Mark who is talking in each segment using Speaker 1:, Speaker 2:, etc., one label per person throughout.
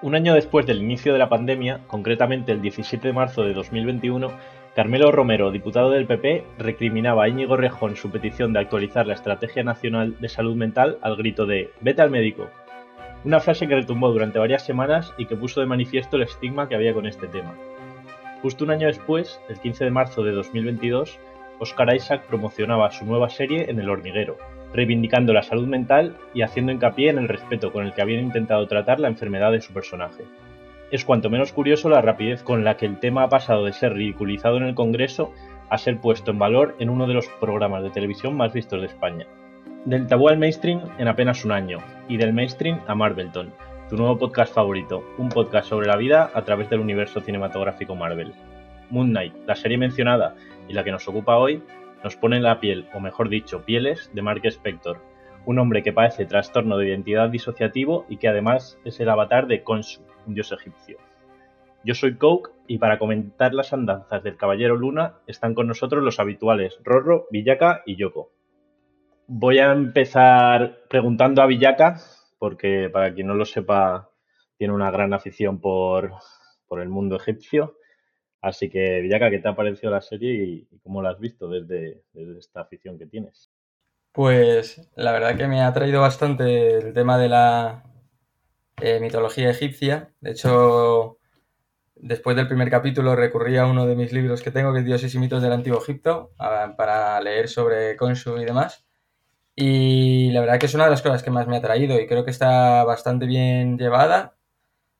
Speaker 1: Un año después del inicio de la pandemia, concretamente el 17 de marzo de 2021, Carmelo Romero, diputado del PP, recriminaba a Íñigo Rejón su petición de actualizar la Estrategia Nacional de Salud Mental al grito de Vete al médico. Una frase que retumbó durante varias semanas y que puso de manifiesto el estigma que había con este tema. Justo un año después, el 15 de marzo de 2022, Oscar Isaac promocionaba su nueva serie en El Hormiguero, reivindicando la salud mental y haciendo hincapié en el respeto con el que habían intentado tratar la enfermedad de su personaje. Es cuanto menos curioso la rapidez con la que el tema ha pasado de ser ridiculizado en el Congreso a ser puesto en valor en uno de los programas de televisión más vistos de España. Del tabú al mainstream en apenas un año, y del mainstream a Marvelton, tu nuevo podcast favorito, un podcast sobre la vida a través del universo cinematográfico Marvel. Moon Knight, la serie mencionada y la que nos ocupa hoy, nos pone la piel, o mejor dicho, pieles, de Mark Spector, un hombre que padece trastorno de identidad disociativo y que además es el avatar de Khonshu, un dios egipcio. Yo soy Coke y para comentar las andanzas del Caballero Luna están con nosotros los habituales Rorro, Villaka y Yoko. Voy a empezar preguntando a Villaka, porque para quien no lo sepa, tiene una gran afición por, por el mundo egipcio. Así que, Villaka, ¿qué te ha parecido la serie y, cómo la has visto desde, esta afición que tienes?
Speaker 2: Pues la verdad que me ha traído bastante el tema de la eh, mitología egipcia. De hecho, después del primer capítulo recurrí a uno de mis libros que tengo, que es Dioses y mitos del Antiguo Egipto, para leer sobre Khonshu y demás. Y la verdad que es una de las cosas que más me ha traído y creo que está bastante bien llevada,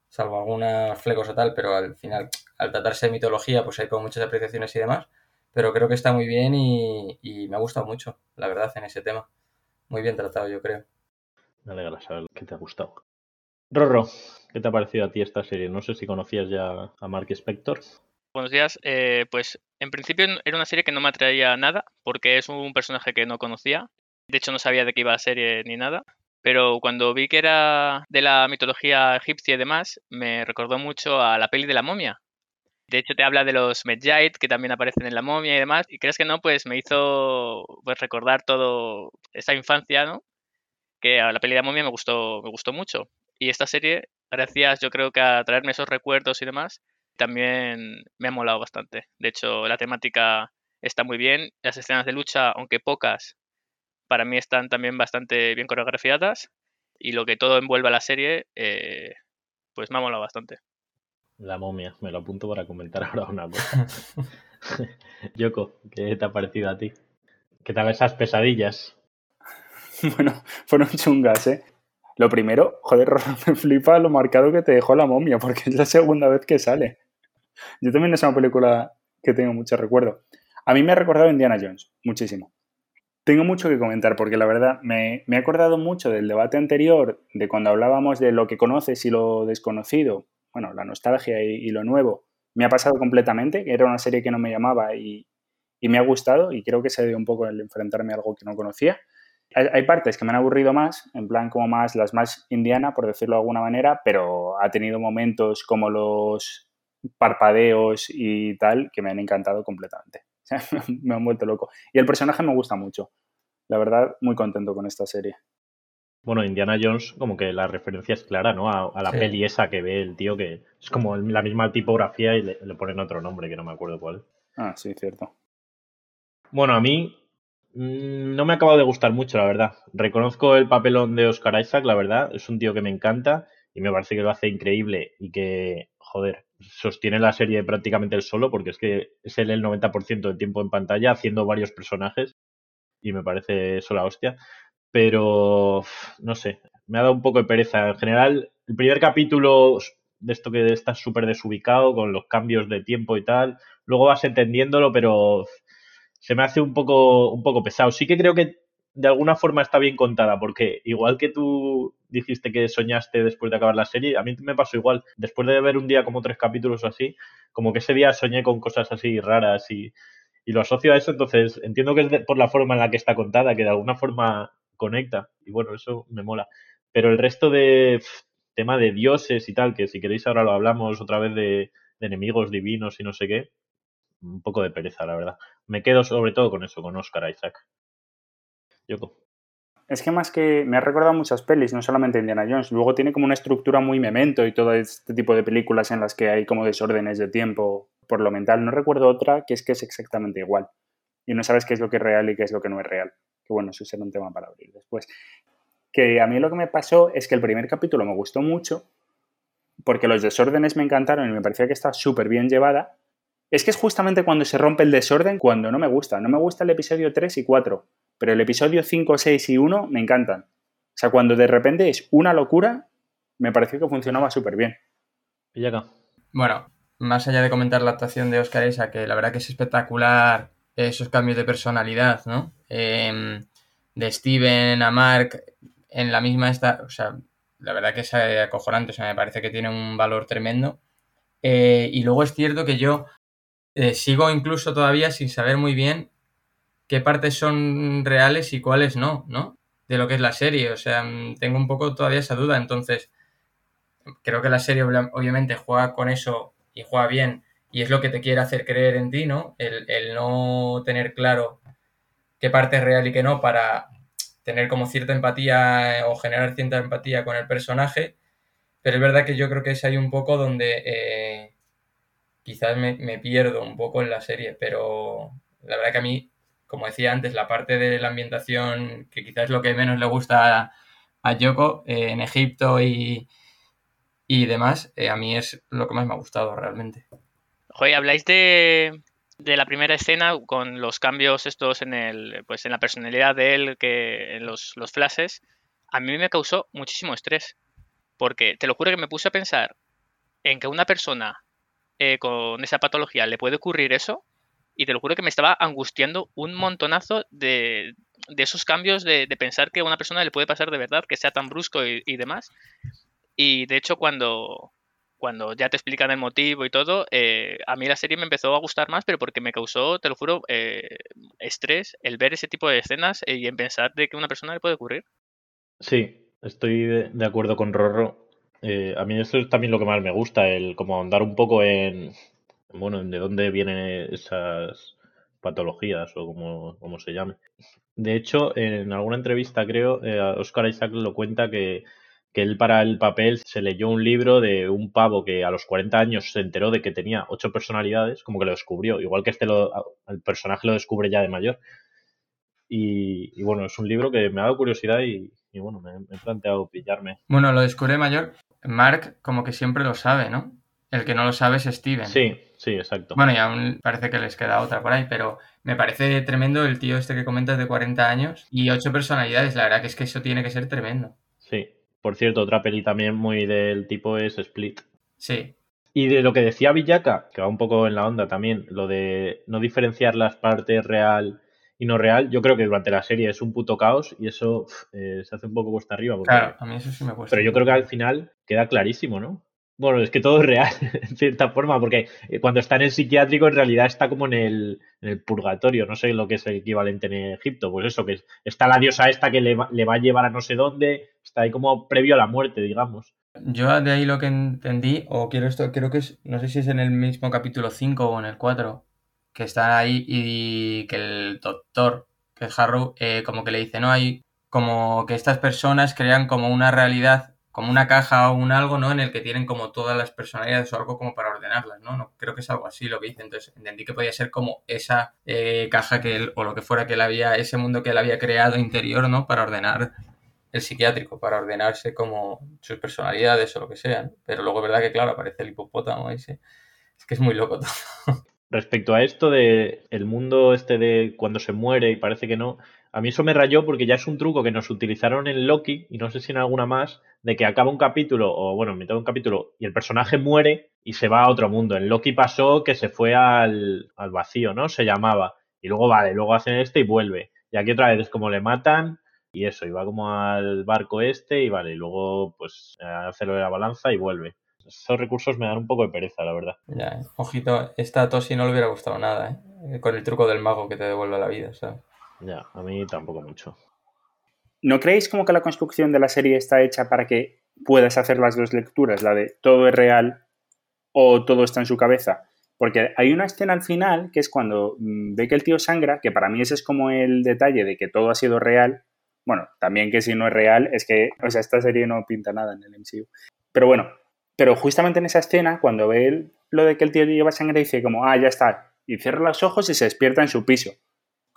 Speaker 2: salvo algunas flecos o tal, pero al final al tratarse de mitología, pues hay como muchas apreciaciones y demás, pero creo que está muy bien y, me ha gustado mucho, la verdad, en ese tema. Muy bien tratado, yo creo.
Speaker 1: Me alegra saber que te ha gustado. Rorro, ¿qué te ha parecido a ti esta serie? No sé si conocías ya a Mark Spector.
Speaker 3: Buenos días. Eh, pues en principio era una serie que no me atraía nada, porque es un personaje que no conocía. De hecho, no sabía de qué iba la serie ni nada. Pero cuando vi que era de la mitología egipcia y demás, me recordó mucho a la peli de la momia, de hecho, te habla de los Medjait que también aparecen en la momia y demás. Y crees que no, pues me hizo pues, recordar todo esa infancia, ¿no? Que a la peli de la momia me gustó, me gustó mucho. Y esta serie, gracias yo creo que a traerme esos recuerdos y demás, también me ha molado bastante. De hecho, la temática está muy bien. Las escenas de lucha, aunque pocas, para mí están también bastante bien coreografiadas. Y lo que todo envuelve a la serie, eh, pues me ha molado bastante.
Speaker 1: La momia, me lo apunto para comentar ahora una cosa. Yoko, ¿qué te ha parecido a ti? ¿Qué tal esas pesadillas?
Speaker 4: Bueno, fueron chungas, ¿eh? Lo primero, joder, me flipa lo marcado que te dejó la momia, porque es la segunda vez que sale. Yo también es una película que tengo mucho recuerdo. A mí me ha recordado Indiana Jones, muchísimo. Tengo mucho que comentar porque la verdad me, me he acordado mucho del debate anterior, de cuando hablábamos de lo que conoces y lo desconocido, bueno, la nostalgia y, lo nuevo me ha pasado completamente, era una serie que no me llamaba y, me ha gustado y creo que se dio un poco el enfrentarme a algo que no conocía. Hay, partes que me han aburrido más, en plan como más las más indiana, por decirlo de alguna manera, pero ha tenido momentos como los parpadeos y tal que me han encantado completamente. me han vuelto loco. Y el personaje me gusta mucho. La verdad, muy contento con esta serie.
Speaker 1: Bueno, Indiana Jones, como que la referencia es clara, ¿no? A, la peli esa que ve el tío, que es como la misma tipografía y le, ponen otro nombre, que no me acuerdo cuál.
Speaker 4: Ah, sí, cierto.
Speaker 1: Bueno, a mí mm, no me ha acabado de gustar mucho, la verdad. Reconozco el papelón de Oscar Isaac, la verdad. Es un tío que me encanta y me parece que lo hace increíble y que, joder, sostiene la serie prácticamente él solo, porque es que es el 90% del tiempo en pantalla haciendo varios personajes y me parece eso la hostia pero no sé, me ha dado un poco de pereza. En general, el primer capítulo de esto que estás súper desubicado con los cambios de tiempo y tal, luego vas entendiéndolo, pero se me hace un poco, un poco pesado. Sí que creo que de alguna forma está bien contada, porque igual que tú dijiste que soñaste después de acabar la serie, a mí me pasó igual. Después de ver un día como tres capítulos así, como que ese día soñé con cosas así raras y, y lo asocio a eso, entonces entiendo que es por la forma en la que está contada, que de alguna forma conecta. Y bueno, eso me mola. Pero el resto de tema de dioses y tal, que si queréis ahora lo hablamos otra vez de, enemigos divinos y no sé qué, un poco de pereza, la verdad. Me quedo sobre todo con eso, con Oscar Isaac. Yoko.
Speaker 4: Es que más que me ha recordado muchas pelis, no solamente Indiana Jones. Luego tiene como una estructura muy memento y todo este tipo de películas en las que hay como desórdenes de tiempo por lo mental. No recuerdo otra que es que es exactamente igual. Y no sabes qué es lo que es real y qué es lo que no es real. Que bueno, eso será un tema para abrir después. Que a mí lo que me pasó es que el primer capítulo me gustó mucho porque los desórdenes me encantaron y me parecía que está súper bien llevada. Es que es justamente cuando se rompe el desorden cuando no me gusta. No me gusta el episodio 3 y 4 pero el episodio 5, 6 y 1 me encantan. O sea, cuando de repente es una locura, me pareció que funcionaba súper bien.
Speaker 1: Y acá.
Speaker 2: Bueno, más allá de comentar la actuación de Oscar Isaac, que la verdad que es espectacular esos cambios de personalidad, ¿no? Em, de Steven a Mark en la misma esta, o sea, la verdad que es acojonante, o sea, me parece que tiene un valor tremendo. Eh, y luego es cierto que yo eh, sigo incluso todavía sin saber muy bien qué partes son reales y cuáles no, ¿no? De lo que es la serie. O sea, mm, tengo un poco todavía esa duda. Entonces, creo que la serie obviamente juega con eso y juega bien y es lo que te quiere hacer creer en ti, ¿no? El, no tener claro qué parte es real y qué no para tener como cierta empatía o generar cierta empatía con el personaje. Pero es verdad que yo creo que es ahí un poco donde eh, quizás me pierdo un poco en la serie, pero la verdad que a mí como decía antes, la parte de la ambientación, que quizás es lo que menos le gusta a, Yoko eh, en Egipto y, demás, eh, a mí es lo que más me ha gustado realmente.
Speaker 3: Joder, habláis de, la primera escena con los cambios estos en el pues en la personalidad de él, que en los, los flashes, a mí me causó muchísimo estrés. Porque te lo juro que me puse a pensar en que una persona eh, con esa patología le puede ocurrir eso y te lo juro que me estaba angustiando un montonazo de, esos cambios de, pensar que a una persona le puede pasar de verdad, que sea tan brusco y, demás. Y de hecho cuando, cuando ya te explican el motivo y todo, eh, a mí la serie me empezó a gustar más, pero porque me causó, te lo juro, eh, estrés el ver ese tipo de escenas y en pensar de que a una persona le puede ocurrir.
Speaker 1: Sí, estoy de, acuerdo con Rorro. Eh, a mí eso es también lo que más me gusta, el como andar un poco en, bueno, de dónde vienen esas patologías o como, se llame. De hecho, en alguna entrevista creo, eh, Oscar Isaac lo cuenta que, él para el papel se leyó un libro de un pavo que a los 40 años se enteró de que tenía ocho personalidades, como que lo descubrió, igual que este lo, el personaje lo descubre ya de mayor. Y, bueno, es un libro que me ha dado curiosidad y, bueno, me, me, he planteado pillarme.
Speaker 2: Bueno, lo descubre mayor. Mark como que siempre lo sabe, ¿no? El que no lo sabe es Steven.
Speaker 1: Sí, sí, exacto.
Speaker 2: Bueno, y aún parece que les queda otra por ahí, pero me parece tremendo el tío este que comentas de 40 años y ocho personalidades. La verdad que es que eso tiene que ser tremendo.
Speaker 1: Sí. Por cierto, otra peli también muy del tipo es Split.
Speaker 2: Sí.
Speaker 1: Y de lo que decía Villaca, que va un poco en la onda también, lo de no diferenciar las partes real y no real, yo creo que durante la serie es un puto caos y eso eh, se hace un poco cuesta arriba.
Speaker 2: claro, a mí eso sí me cuesta.
Speaker 1: Pero yo creo que al final queda clarísimo, ¿no? Bueno, es que todo es real, en cierta forma, porque eh, cuando está en el psiquiátrico en realidad está como en el, purgatorio, no sé lo que es el equivalente en Egipto, pues eso, que está la diosa esta que le va, a llevar a no sé dónde, está ahí como previo a la muerte, digamos.
Speaker 2: Yo de ahí lo que entendí, o quiero esto, creo que es, no sé si es en el mismo capítulo 5 o en el 4, que está ahí y que el doctor, que es Harrow, eh, como que le dice, no, hay como que estas personas crean como una realidad como una caja o un algo, ¿no? En el que tienen como todas las personalidades o algo como para ordenarlas, ¿no? no creo que es algo así lo que dice. Entonces entendí que podía ser como esa eh, caja que él, o lo que fuera que él había, ese mundo que él había creado interior, ¿no? Para ordenar el psiquiátrico, para ordenarse como sus personalidades o lo que sea. Pero luego verdad que, claro, aparece el hipopótamo ese. Es que es muy loco todo.
Speaker 1: Respecto a esto de el mundo este de cuando se muere y parece que no, a mí eso me rayó porque ya es un truco que nos utilizaron en Loki y no sé si en alguna más, de que acaba un capítulo o bueno, mitad de un capítulo y el personaje muere y se va a otro mundo. En Loki pasó que se fue al, al vacío, ¿no? Se llamaba. Y luego vale, luego hacen este y vuelve. Y aquí otra vez es como le matan y eso, y va como al barco este y vale, y luego pues hace lo de la balanza y vuelve. Esos recursos me dan un poco de pereza, la verdad.
Speaker 2: Ya, ojito, esta Tosi no le hubiera gustado nada, ¿eh? Con el truco del mago que te devuelve la vida, ¿sabes?
Speaker 1: Ya, a mí tampoco mucho.
Speaker 4: ¿No creéis como que la construcción de la serie está hecha para que puedas hacer las dos lecturas, la de todo es real o todo está en su cabeza? Porque hay una escena al final que es cuando mm, ve que el tío sangra, que para mí ese es como el detalle de que todo ha sido real, Bueno, también que si no es real, es que, o sea, esta serie no pinta nada en el MCU. Pero bueno, pero justamente en esa escena, cuando ve lo de que el tío lleva sangre, dice como, ah, ya está. Y cierra los ojos y se despierta en su piso.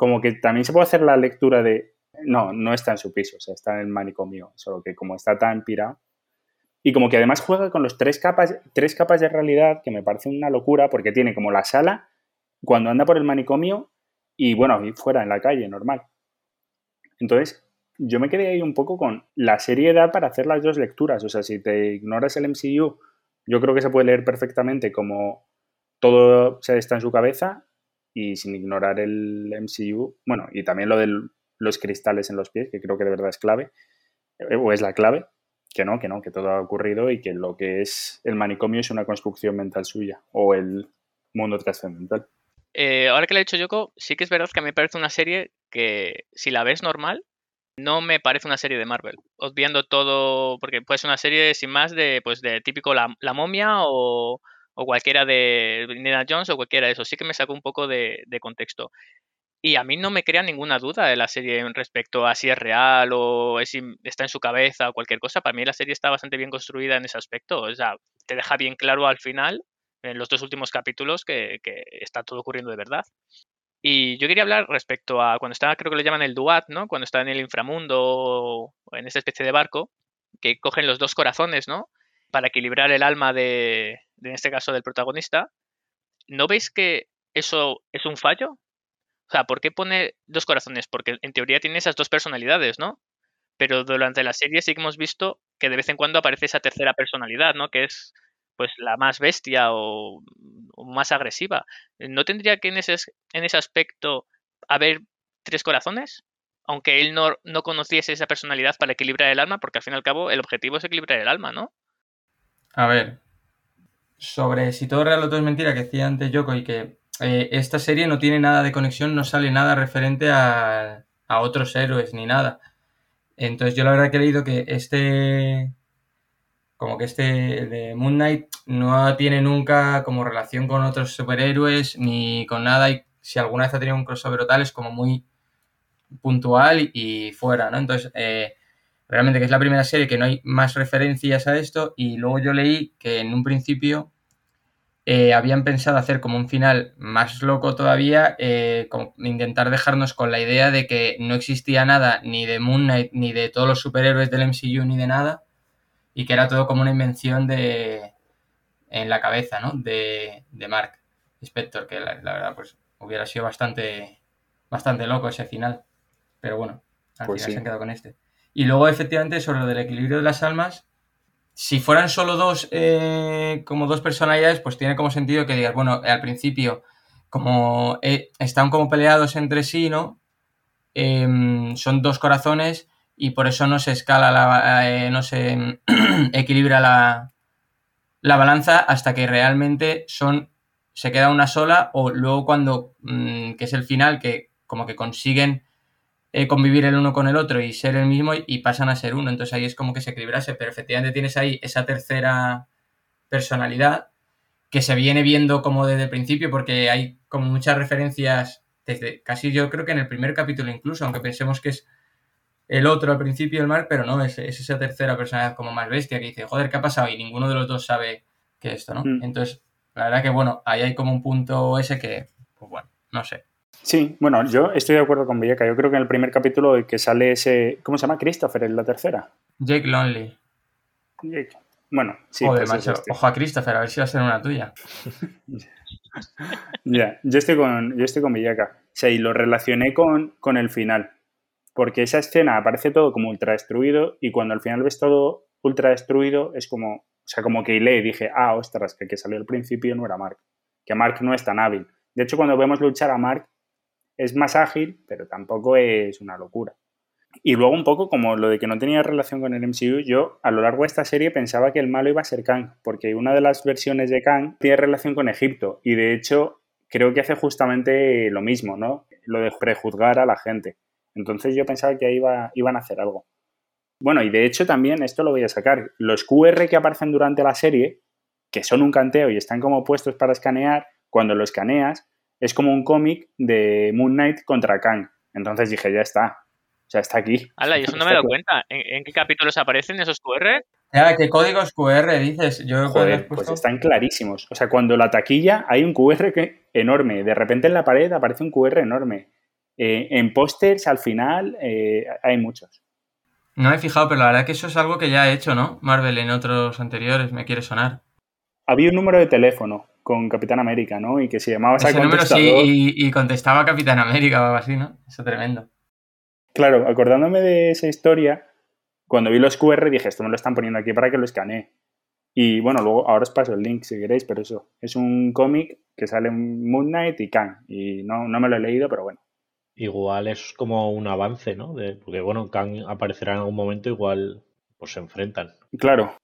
Speaker 4: Como que también se puede hacer la lectura de, no, no está en su piso, o sea, está en el manicomio, solo que como está tan pirado. Y como que además juega con los tres capas, tres capas de realidad, que me parece una locura, porque tiene como la sala, cuando anda por el manicomio, y bueno, fuera en la calle, normal. Entonces, yo me quedé ahí un poco con la seriedad para hacer las dos lecturas. O sea, si te ignoras el MCU, yo creo que se puede leer perfectamente como todo se está en su cabeza y sin ignorar el MCU. Bueno, y también lo de los cristales en los pies, que creo que de verdad es clave, eh, o es la clave, que no, que no, que todo ha ocurrido y que lo que es el manicomio es una construcción mental suya o el mundo trascendental.
Speaker 3: Eh, ahora que le he dicho Yoko, sí que es verdad que a mí me parece una serie que si la ves normal, no me parece una serie de Marvel. Obviando todo, porque puede ser una serie sin más de, pues, de típico La, momia o, cualquiera de Indiana Jones o cualquiera de eso. Sí que me sacó un poco de, contexto. Y a mí no me crea ninguna duda de la serie respecto a si es real o si está en su cabeza o cualquier cosa. Para mí la serie está bastante bien construida en ese aspecto. O sea, te deja bien claro al final, en los dos últimos capítulos, que, que está todo ocurriendo de verdad. Y yo quería hablar respecto a cuando está, creo que lo llaman el Duat, ¿no? Cuando está en el inframundo o en esa especie de barco, que cogen los dos corazones, ¿no? Para equilibrar el alma de, en este caso, del protagonista. ¿No veis que eso es un fallo? O sea, ¿por qué pone dos corazones? Porque en teoría tiene esas dos personalidades, ¿no? Pero durante la serie sí que hemos visto que de vez en cuando aparece esa tercera personalidad, ¿no? Que es pues la más bestia o, más agresiva. ¿No tendría que en ese, en ese aspecto haber tres corazones? Aunque él no, no conociese esa personalidad para equilibrar el alma, porque al fin y al cabo el objetivo es equilibrar el alma, ¿no?
Speaker 2: A ver, sobre si todo real o todo es mentira, que decía antes Yoko, y que eh, esta serie no tiene nada de conexión, no sale nada referente a, a, otros héroes ni nada. Entonces yo la verdad que he leído que este como que este de Moon Knight no tiene nunca como relación con otros superhéroes ni con nada y si alguna vez ha tenido un crossover o tal es como muy puntual y, fuera, ¿no? Entonces, eh, realmente que es la primera serie que no hay más referencias a esto y luego yo leí que en un principio eh, habían pensado hacer como un final más loco todavía, eh, como intentar dejarnos con la idea de que no existía nada ni de Moon Knight ni de todos los superhéroes del MCU ni de nada y que era todo como una invención de en la cabeza, ¿no? De, de Mark Spector, que la, verdad pues hubiera sido bastante bastante loco ese final. Pero bueno, al pues final se han quedado con este. Y luego, efectivamente, sobre lo del equilibrio de las almas, si fueran solo dos, eh, como dos personalidades, pues tiene como sentido que digas, bueno, al principio, como eh, están como peleados entre sí, ¿no? Em, son dos corazones y por eso no se escala, la, eh, no se equilibra la, la, balanza hasta que realmente son se queda una sola o luego cuando, mm, que es el final, que como que consiguen eh, convivir el uno con el otro y ser el mismo y, pasan a ser uno. Entonces ahí es como que se equilibrase, pero efectivamente tienes ahí esa tercera personalidad que se viene viendo como desde el principio porque hay como muchas referencias desde casi yo creo que en el primer capítulo incluso, aunque pensemos que es el otro al principio, el Mark, pero no, es, esa tercera persona como más bestia que dice, joder, ¿qué ha pasado? Y ninguno de los dos sabe que esto, ¿no? Mm. Entonces, la verdad que, bueno, ahí hay como un punto ese que, pues bueno, no sé.
Speaker 4: Sí, bueno, yo estoy de acuerdo con Villeca. Yo creo que en el primer capítulo que sale ese. ¿Cómo se llama? Christopher en la tercera.
Speaker 2: Jake Lonely.
Speaker 4: Jake. Bueno, sí.
Speaker 2: Joder, pues macho. Este. Ojo a Christopher, a ver si va a ser una tuya.
Speaker 4: ya, yo estoy con, yo estoy con Villeca. O sea, y lo relacioné con, con el final porque esa escena aparece todo como ultra destruido y cuando al final ves todo ultra destruido es como, o sea, como que leí y dije, ah, ostras, que el que salió al principio no era Mark, que Mark no es tan hábil. De hecho, cuando vemos luchar a Mark es más ágil, pero tampoco es una locura. Y luego un poco como lo de que no tenía relación con el MCU, yo a lo largo de esta serie pensaba que el malo iba a ser Kang, porque una de las versiones de Kang tiene relación con Egipto y de hecho creo que hace justamente lo mismo, ¿no? Lo de prejuzgar a la gente. Entonces yo pensaba que ahí iba, iban a hacer algo. Bueno, y de hecho también esto lo voy a sacar. Los QR que aparecen durante la serie, que son un canteo y están como puestos para escanear, cuando lo escaneas, es como un cómic de Moon Knight contra Kang. Entonces dije, ya está. O sea, está aquí.
Speaker 3: Hala, y eso no me he dado cuenta. ¿En, ¿En, qué capítulos aparecen esos QR?
Speaker 2: Ya, ¿qué códigos QR dices? Yo
Speaker 4: Joder, pues están clarísimos. O sea, cuando la taquilla hay un QR que, enorme. De repente en la pared aparece un QR enorme. Eh, en pósters, al final, eh, hay muchos.
Speaker 2: No me he fijado, pero la verdad que eso es algo que ya ha hecho, ¿no? Marvel en otros anteriores, me quiere sonar.
Speaker 4: Había un número de teléfono con Capitán América, ¿no? Y que se llamaba
Speaker 2: Ese número sí, y, y, contestaba Capitán América o algo así, ¿no? Eso tremendo.
Speaker 4: Claro, acordándome de esa historia, cuando vi los QR dije, esto me lo están poniendo aquí para que lo escanee. Y bueno, luego ahora os paso el link si queréis, pero eso, es un cómic que sale en Moon Knight y Kang. Y no, no me lo he leído, pero bueno.
Speaker 1: Igual es como un avance, ¿no? De, porque bueno, Kang aparecerá en algún momento, igual pues se enfrentan.
Speaker 4: Claro.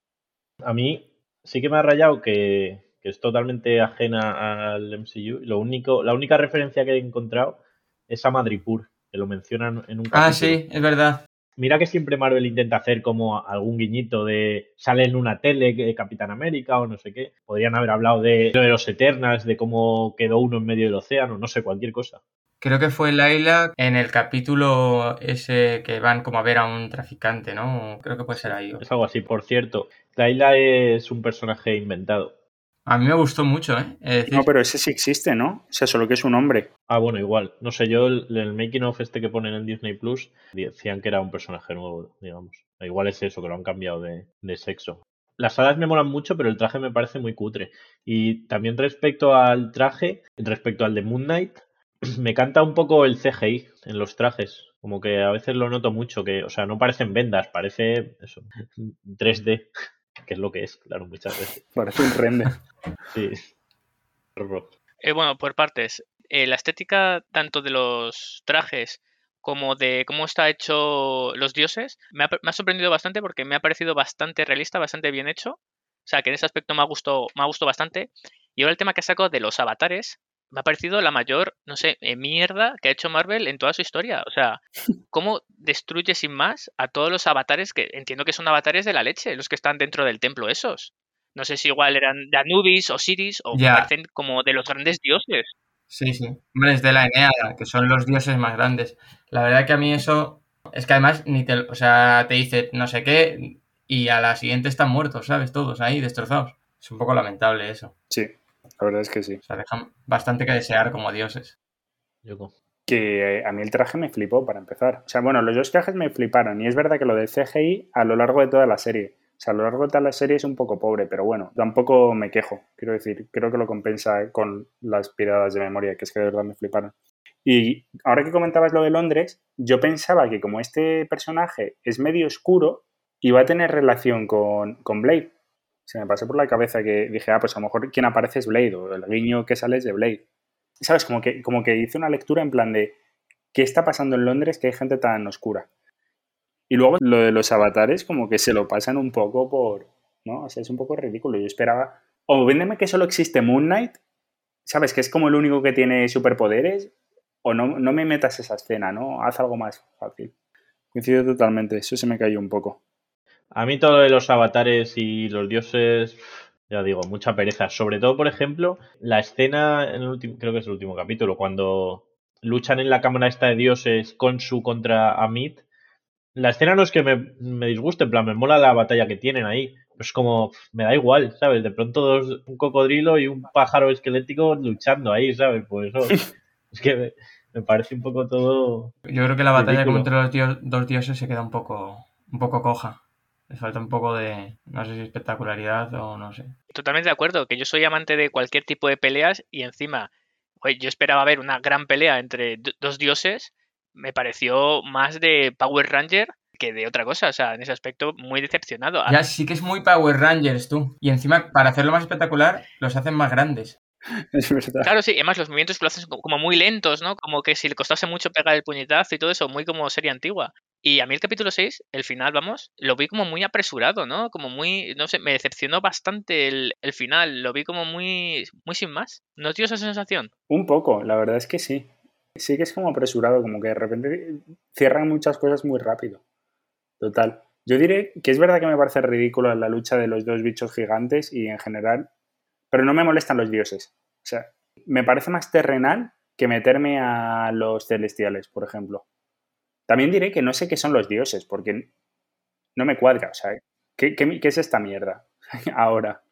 Speaker 1: A mí sí que me ha rayado que, que es totalmente ajena al MCU. Lo único, la única referencia que he encontrado es a Madripur, que lo mencionan en un
Speaker 2: capítulo. Ah, sí, es verdad.
Speaker 1: Mira que siempre Marvel intenta hacer como algún guiñito de sale en una tele de Capitán América o no sé qué. Podrían haber hablado de, de los Eternals, de cómo quedó uno en medio del océano, no sé, cualquier cosa.
Speaker 2: Creo que fue Laila en el capítulo ese que van como a ver a un traficante, ¿no? Creo que puede ser ahí.
Speaker 1: Es algo así, por cierto. Laila es un personaje inventado.
Speaker 2: A mí me gustó mucho, ¿eh?
Speaker 4: No, pero ese sí existe, ¿no? O sea, solo que es un hombre.
Speaker 1: Ah, bueno, igual. No sé, yo el, el making of este que ponen en Disney Plus decían que era un personaje nuevo, digamos. Igual es eso, que lo han cambiado de, de sexo. Las alas me molan mucho, pero el traje me parece muy cutre. Y también respecto al traje, respecto al de Moon Knight, me canta un poco el CGI en los trajes. Como que a veces lo noto mucho, que, o sea, no parecen vendas, parece eso, 3D que es lo que es, claro, muchas veces.
Speaker 4: Parece un render.
Speaker 1: sí.
Speaker 3: Eh, bueno, por partes. Eh, la estética tanto de los trajes como de cómo está hecho los dioses me ha, me ha, sorprendido bastante porque me ha parecido bastante realista, bastante bien hecho. O sea, que en ese aspecto me ha gustado, me ha gustado bastante. Y ahora el tema que saco de los avatares, me ha parecido la mayor, no sé, eh, mierda que ha hecho Marvel en toda su historia. O sea, ¿cómo destruye sin más a todos los avatares que entiendo que son avatares de la leche, los que están dentro del templo esos? No sé si igual eran de Anubis o Siris o
Speaker 2: Ya.
Speaker 3: parecen como de los grandes dioses.
Speaker 2: Sí, sí. Hombre, es de la Eneada, que son los dioses más grandes. La verdad que a mí eso. Es que además ni te. O sea, te dice no sé qué y a la siguiente están muertos, ¿sabes? Todos ahí destrozados. Es un poco lamentable eso.
Speaker 4: Sí, la verdad es que sí.
Speaker 2: O sea, dejan bastante que desear como dioses.
Speaker 1: Yo
Speaker 4: Que eh, a mí el traje me flipó para empezar. O sea, bueno, los dos trajes me fliparon. Y es verdad que lo del CGI a lo largo de toda la serie. O sea, a lo largo de toda la serie es un poco pobre, pero bueno, tampoco me quejo. Quiero decir, creo que lo compensa con las piradas de memoria, que es que de verdad me fliparon. Y ahora que comentabas lo de Londres, yo pensaba que como este personaje es medio oscuro, iba a tener relación con, con Blade. Se me pasó por la cabeza que dije, ah, pues a lo mejor quien aparece es Blade, o el guiño que sale es de Blade. ¿Sabes? Como que, como que hice una lectura en plan de qué está pasando en Londres que hay gente tan oscura. Y luego lo de los avatares, como que se lo pasan un poco por. ¿No? O sea, es un poco ridículo. Yo esperaba. O véndeme que solo existe Moon Knight, ¿sabes? Que es como el único que tiene superpoderes. O no, no me metas esa escena, ¿no? Haz algo más fácil. Coincido totalmente, eso se me cayó un poco.
Speaker 1: A mí todo de los avatares y los dioses, ya digo, mucha pereza. Sobre todo, por ejemplo, la escena, en el último, creo que es el último capítulo, cuando luchan en la cámara esta de dioses con su contra Amit. La escena no es que me, me disguste, en plan, me mola la batalla que tienen ahí. Es como, me da igual, ¿sabes? De pronto dos, un cocodrilo y un pájaro esquelético luchando ahí, ¿sabes? Pues eso, es que me, me parece un poco todo...
Speaker 2: Yo creo que la batalla
Speaker 1: Ridículo.
Speaker 2: como entre los dios- dos dioses se queda un poco, un poco coja. Le falta un poco de, no sé si espectacularidad o no sé.
Speaker 3: Totalmente de acuerdo, que yo soy amante de cualquier tipo de peleas y encima, oye, yo esperaba ver una gran pelea entre dos dioses, me pareció más de Power Ranger que de otra cosa, o sea, en ese aspecto muy decepcionado.
Speaker 2: Ya sí que es muy Power Rangers tú. Y encima, para hacerlo más espectacular, los hacen más grandes.
Speaker 4: Es verdad.
Speaker 3: Claro, sí, además los movimientos lo hacen como como muy lentos, ¿no? Como que si le costase mucho pegar el puñetazo y todo eso, muy como serie antigua. Y a mí el capítulo 6, el final, vamos, lo vi como muy apresurado, ¿no? Como muy, no sé, me decepcionó bastante el, el final, lo vi como muy, muy sin más. ¿No dio esa sensación?
Speaker 4: Un poco, la verdad es que sí. Sí que es como apresurado, como que de repente cierran muchas cosas muy rápido. Total. Yo diré que es verdad que me parece ridículo la lucha de los dos bichos gigantes y en general, pero no me molestan los dioses. O sea, me parece más terrenal que meterme a los celestiales, por ejemplo. También diré que no sé qué son los dioses, porque no me cuadra. O sea, ¿qué, es esta mierda ahora?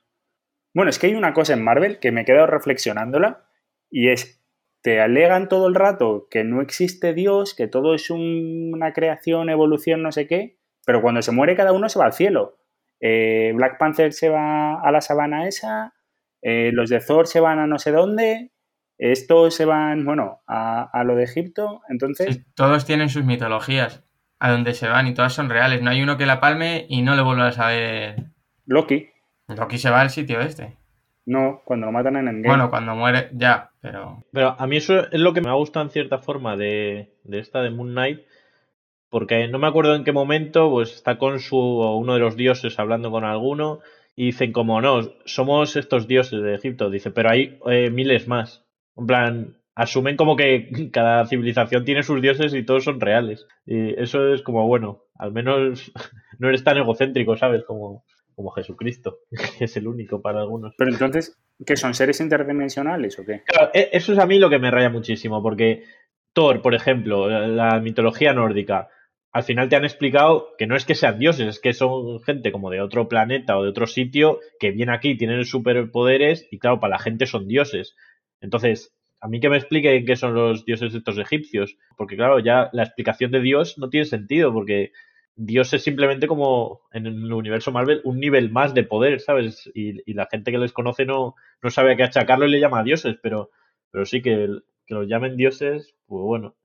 Speaker 4: Bueno, es que hay una cosa en Marvel que me he quedado reflexionándola y es, te alegan todo el rato que no existe Dios, que todo es un- una creación, evolución, no sé qué, pero cuando se muere cada uno se va al cielo. Eh, Black Panther se va a la sabana esa, eh, los de Thor se van a no sé dónde, estos se van, bueno, a, a lo de Egipto, entonces...
Speaker 2: Sí, todos tienen sus mitologías a donde se van y todas son reales. No hay uno que la palme y no le vuelvas a ver.
Speaker 4: Loki,
Speaker 2: Loki se va al sitio este.
Speaker 4: no, cuando lo matan en Endgame.
Speaker 2: Bueno, cuando muere, ya, pero.
Speaker 1: Pero a mí eso es lo que me ha gustado en cierta forma de, de esta de Moon Knight, porque no me acuerdo en qué momento, pues está con su o uno de los dioses hablando con alguno y dicen como no, somos estos dioses de Egipto, dice, pero hay eh, miles más. En plan, asumen como que cada civilización tiene sus dioses y todos son reales. Y eso es como bueno, al menos no eres tan egocéntrico, ¿sabes? Como, como Jesucristo, que es el único para algunos.
Speaker 4: Pero entonces, ¿qué son seres interdimensionales o qué?
Speaker 1: Claro, e- eso es a mí lo que me raya muchísimo, porque Thor, por ejemplo, la- la mitología nórdica, al final te han explicado que no es que sean dioses, es que son gente como de otro planeta o de otro sitio que viene aquí, tienen superpoderes y claro, para la gente son dioses. Entonces, a mí que me expliquen qué son los dioses estos egipcios, porque claro, ya la explicación de Dios no tiene sentido, porque Dios es simplemente como en el universo Marvel un nivel más de poder, ¿sabes? Y, y la gente que les conoce no, no sabe a qué achacarlo y le llama dioses, pero, pero sí que, los llamen dioses, pues bueno.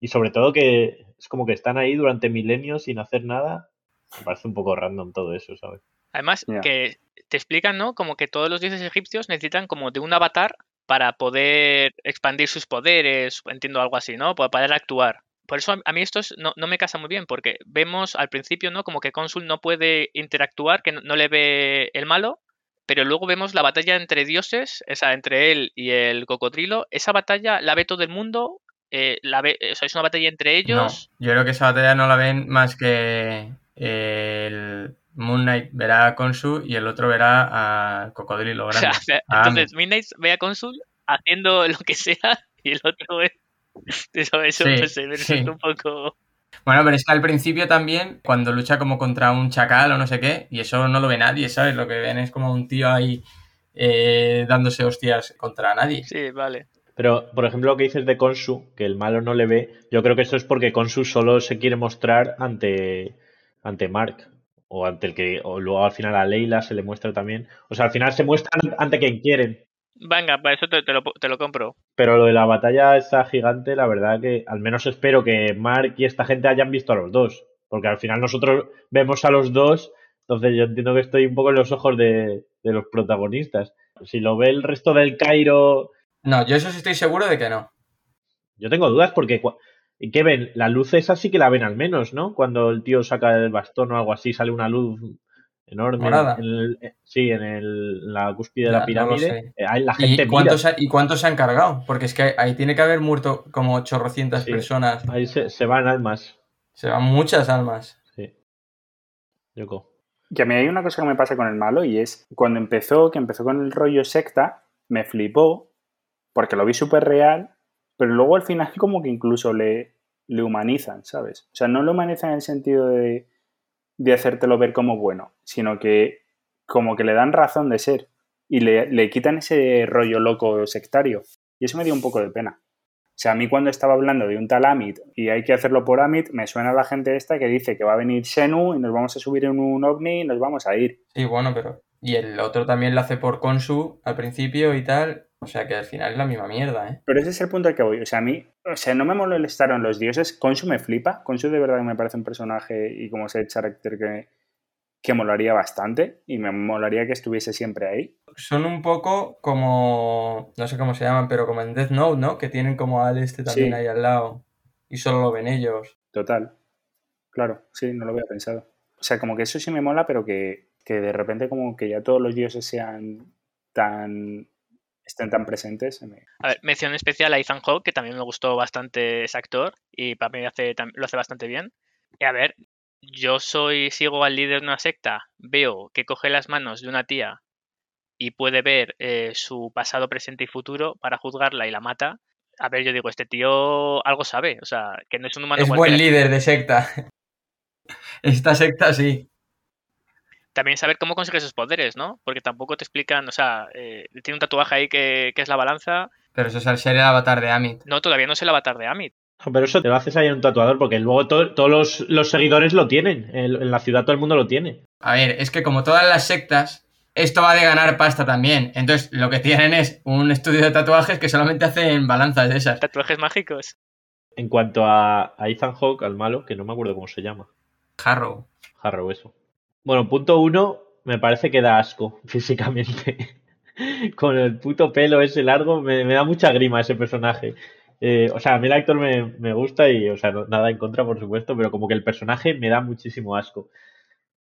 Speaker 1: Y sobre todo que es como que están ahí durante milenios sin hacer nada. Me parece un poco random todo eso, ¿sabes?
Speaker 3: Además, que te explican, ¿no? Como que todos los dioses egipcios necesitan como de un avatar para poder expandir sus poderes, entiendo algo así, ¿no? Para poder actuar. Por eso a- mí esto es- no, no me casa muy bien, porque vemos al principio, ¿no? Como que Cónsul no puede interactuar, que no, no le ve el malo, pero luego vemos la batalla entre dioses, esa entre él y el cocodrilo. Esa batalla la ve todo el mundo, eh, la ve, o sea, es una batalla entre ellos.
Speaker 2: No, yo creo que esa batalla no la ven más que el Moon Knight verá a Konsu y el otro verá al cocodrilo
Speaker 3: O
Speaker 2: grande.
Speaker 3: sea,
Speaker 2: a Ami.
Speaker 3: entonces Midnight ve a Consul haciendo lo que sea y el otro es. Eso, eso
Speaker 2: Sí,
Speaker 3: pues, me
Speaker 2: sí.
Speaker 3: un poco.
Speaker 2: Bueno, pero es que al principio también, cuando lucha como contra un chacal o no sé qué, y eso no lo ve nadie, ¿sabes? Lo que ven es como un tío ahí eh, dándose hostias contra nadie.
Speaker 3: Sí, vale.
Speaker 1: Pero, por ejemplo, lo que dices de Konsu, que el malo no le ve, yo creo que eso es porque Konsu solo se quiere mostrar ante, ante Mark. O ante el que. O luego al final a Leila se le muestra también. O sea, al final se muestran ante quien quieren.
Speaker 3: Venga, para eso te, te lo, te lo compro.
Speaker 1: Pero lo de la batalla esa gigante, la verdad que al menos espero que Mark y esta gente hayan visto a los dos. Porque al final nosotros vemos a los dos, entonces yo entiendo que estoy un poco en los ojos de, de los protagonistas. Si lo ve el resto del Cairo,
Speaker 2: No, yo eso sí estoy seguro de que no.
Speaker 1: yo tengo dudas porque... ¿Y qué ven? La luz esa sí que la ven al menos, ¿no? Cuando el tío saca el bastón o algo así, sale una luz enorme.
Speaker 2: Morada.
Speaker 1: En el- eh, sí, en, el- en la cúspide de la
Speaker 2: no
Speaker 1: pirámide.
Speaker 2: sé.
Speaker 1: Eh, la gente
Speaker 2: ¿Y
Speaker 1: mira.
Speaker 2: cuántos, ha- ¿Y cuántos se han cargado? Porque es que ahí tiene que haber muerto como 800
Speaker 1: Sí.
Speaker 2: personas.
Speaker 1: Ahí se, se van almas.
Speaker 2: Se van muchas almas.
Speaker 1: Sí. Yoko.
Speaker 4: Que a mí hay una cosa que me pasa con el malo y es cuando empezó, que empezó con el rollo secta, me flipó porque lo vi súper real, pero luego al final como que incluso le, humanizan, ¿sabes? O sea, no lo humanizan en el sentido de, hacértelo ver como bueno, sino que como que le dan razón de ser y le, le quitan ese rollo loco sectario. Y eso me dio un poco de pena. O sea, a mí cuando estaba hablando de un tal Amit y hay que hacerlo por Amit, me suena la gente esta que dice que va a venir Senu y nos vamos a subir en un ovni y nos vamos a ir.
Speaker 2: Sí, bueno, pero. Y el otro también lo hace por Konsu al principio y tal. O sea que al final es la misma mierda, ¿eh?
Speaker 4: Pero ese es el punto al que voy. O sea, a mí, o sea, no me molestaron los dioses. Konsu me flipa. Konsu de verdad que me parece un personaje y como ese carácter que, que molaría bastante y me molaría que estuviese siempre ahí.
Speaker 2: Son un poco como. No sé cómo se llaman, pero como en Death Note, ¿no? Que tienen como al este también
Speaker 4: Sí.
Speaker 2: ahí al lado. Y solo lo ven ellos.
Speaker 4: Total. Claro, sí, no lo había pensado. O sea, como que eso sí me mola, pero que, que de repente como que ya todos los dioses sean tan... estén tan presentes. me-
Speaker 3: A ver, mención especial a Ethan Hawke, que también me gustó bastante ese actor y para mí hace, lo hace bastante bien. Y a ver, yo soy, sigo al líder de una secta, veo que coge las manos de una tía y puede ver eh, su pasado, presente y futuro para juzgarla y la mata. a ver, yo digo, este tío algo sabe, o sea, que no es un humano
Speaker 2: Es buen líder de secta. Esta secta sí.
Speaker 3: También saber cómo consigue esos poderes, ¿no? Porque tampoco te explican, o sea, eh, tiene un tatuaje ahí que, que es la balanza.
Speaker 2: Pero eso es al ser el avatar de Amit.
Speaker 3: No, todavía no es el avatar de Amit.
Speaker 1: Pero eso te lo haces ahí en un tatuador, porque luego to- todos los, los seguidores lo tienen. En, en la ciudad todo el mundo lo tiene.
Speaker 2: A ver, es que como todas las sectas, esto va de ganar pasta también. Entonces, lo que tienen es un estudio de tatuajes que solamente hacen balanzas de esas.
Speaker 3: Tatuajes mágicos.
Speaker 1: En cuanto a, a Ethan Hawke, al malo, que no me acuerdo cómo se llama.
Speaker 2: Harrow.
Speaker 1: Harrow, eso. Bueno, punto uno, me parece que da asco físicamente. Con el puto pelo ese largo, me, me da mucha grima ese personaje. Eh, o sea, a mí el actor me, me gusta y, o sea, nada en contra, por supuesto, pero como que el personaje me da muchísimo asco.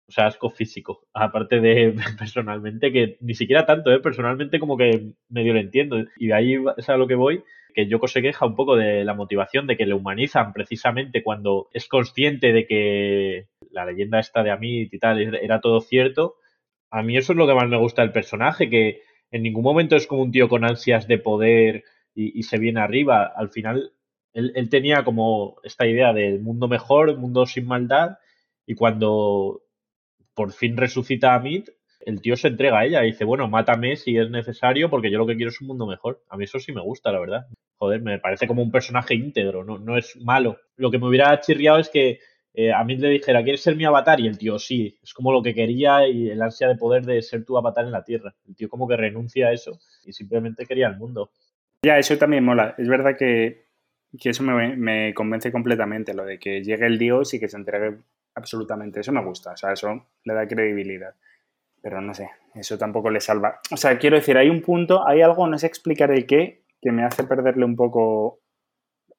Speaker 1: O sea, asco físico. Aparte de personalmente, que ni siquiera tanto, ¿eh? Personalmente como que medio lo entiendo. Y de ahí es a lo que voy, que Yoko se queja un poco de la motivación de que le humanizan precisamente cuando es consciente de que la leyenda esta de Amit y tal era todo cierto. A mí eso es lo que más me gusta del personaje, que en ningún momento es como un tío con ansias de poder y, se viene arriba. Al final, él, tenía como esta idea del mundo mejor, un mundo sin maldad, y cuando por fin resucita a Amit, el tío se entrega a ella y dice, bueno, mátame si es necesario, porque yo lo que quiero es un mundo mejor. A mí eso sí me gusta, la verdad. Joder, me parece como un personaje íntegro, no, no es malo. Lo que me hubiera chirriado es que eh, Amit le dijera, ¿quieres ser mi avatar? Y el tío, sí, es como lo que quería y el ansia de poder de ser tu avatar en la Tierra. El tío como que renuncia a eso y simplemente quería el mundo.
Speaker 4: Ya, eso también mola. Es verdad que, que eso me, me convence completamente, lo de que llegue el dios y que se entregue absolutamente. Eso me gusta, o sea, eso le da credibilidad. Pero no sé, eso tampoco le salva. O sea, quiero decir, hay un punto, hay algo, no sé explicar el qué, que me hace perderle un poco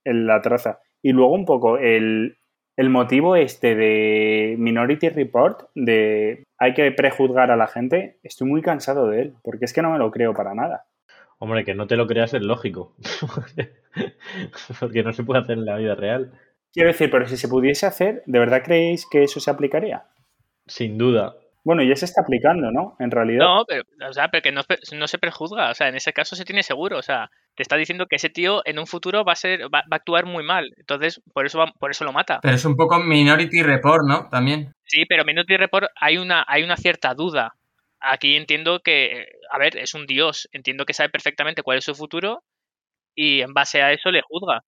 Speaker 4: el- la traza. Y luego un poco el, el motivo este de Minority Report, de hay que prejuzgar a la gente, estoy muy cansado de él, porque es que no me lo creo para nada.
Speaker 1: Hombre, que no te lo creas es lógico. Porque no se puede hacer en la vida real.
Speaker 4: Quiero decir, pero si se pudiese hacer, ¿de verdad creéis que eso se aplicaría?
Speaker 1: Sin duda.
Speaker 4: Bueno, ya se está aplicando, ¿no? En realidad.
Speaker 3: No, pero, o sea, pero que no, no se prejuzga. O sea, en ese caso se tiene seguro. O sea, te está diciendo que ese tío en un futuro va a ser, va, va a actuar muy mal. Entonces, por eso va- por eso lo mata.
Speaker 2: Pero es un poco Minority Report, ¿no? También.
Speaker 3: Sí, pero Minority Report hay una, hay una cierta duda. Aquí entiendo que, a ver, es un dios. Entiendo que sabe perfectamente cuál es su futuro y en base a eso le juzga.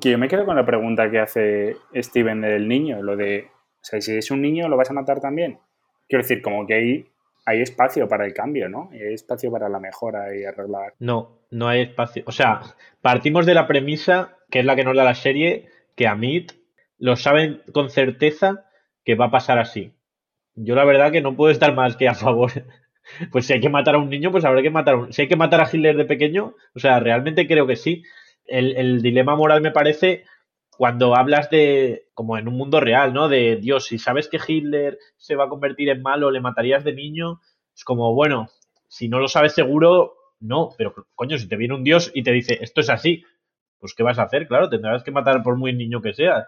Speaker 4: Que yo me quedo con la pregunta que hace Steven del niño, lo de, o sea, si es un niño, ¿lo vas a matar también? Quiero decir, como que hay, hay espacio para el cambio, ¿no? Hay espacio para la mejora y arreglar.
Speaker 1: No, no hay espacio. O sea, partimos de la premisa, que es la que nos da la serie, que Amit lo saben con certeza que va a pasar así. Yo la verdad que no puedo estar más que a favor. Pues si hay que matar a un niño, pues habrá que matar a un... Si hay que matar a Hitler de pequeño, o sea, realmente creo que sí. El, el dilema moral me parece cuando hablas de, como en un mundo real, ¿no? De, Dios, si sabes que Hitler se va a convertir en malo, le matarías de niño, es como, bueno, si no lo sabes seguro, no, pero coño, si te viene un dios y te dice, esto es así, pues ¿qué vas a hacer? Claro, tendrás que matar por muy niño que seas.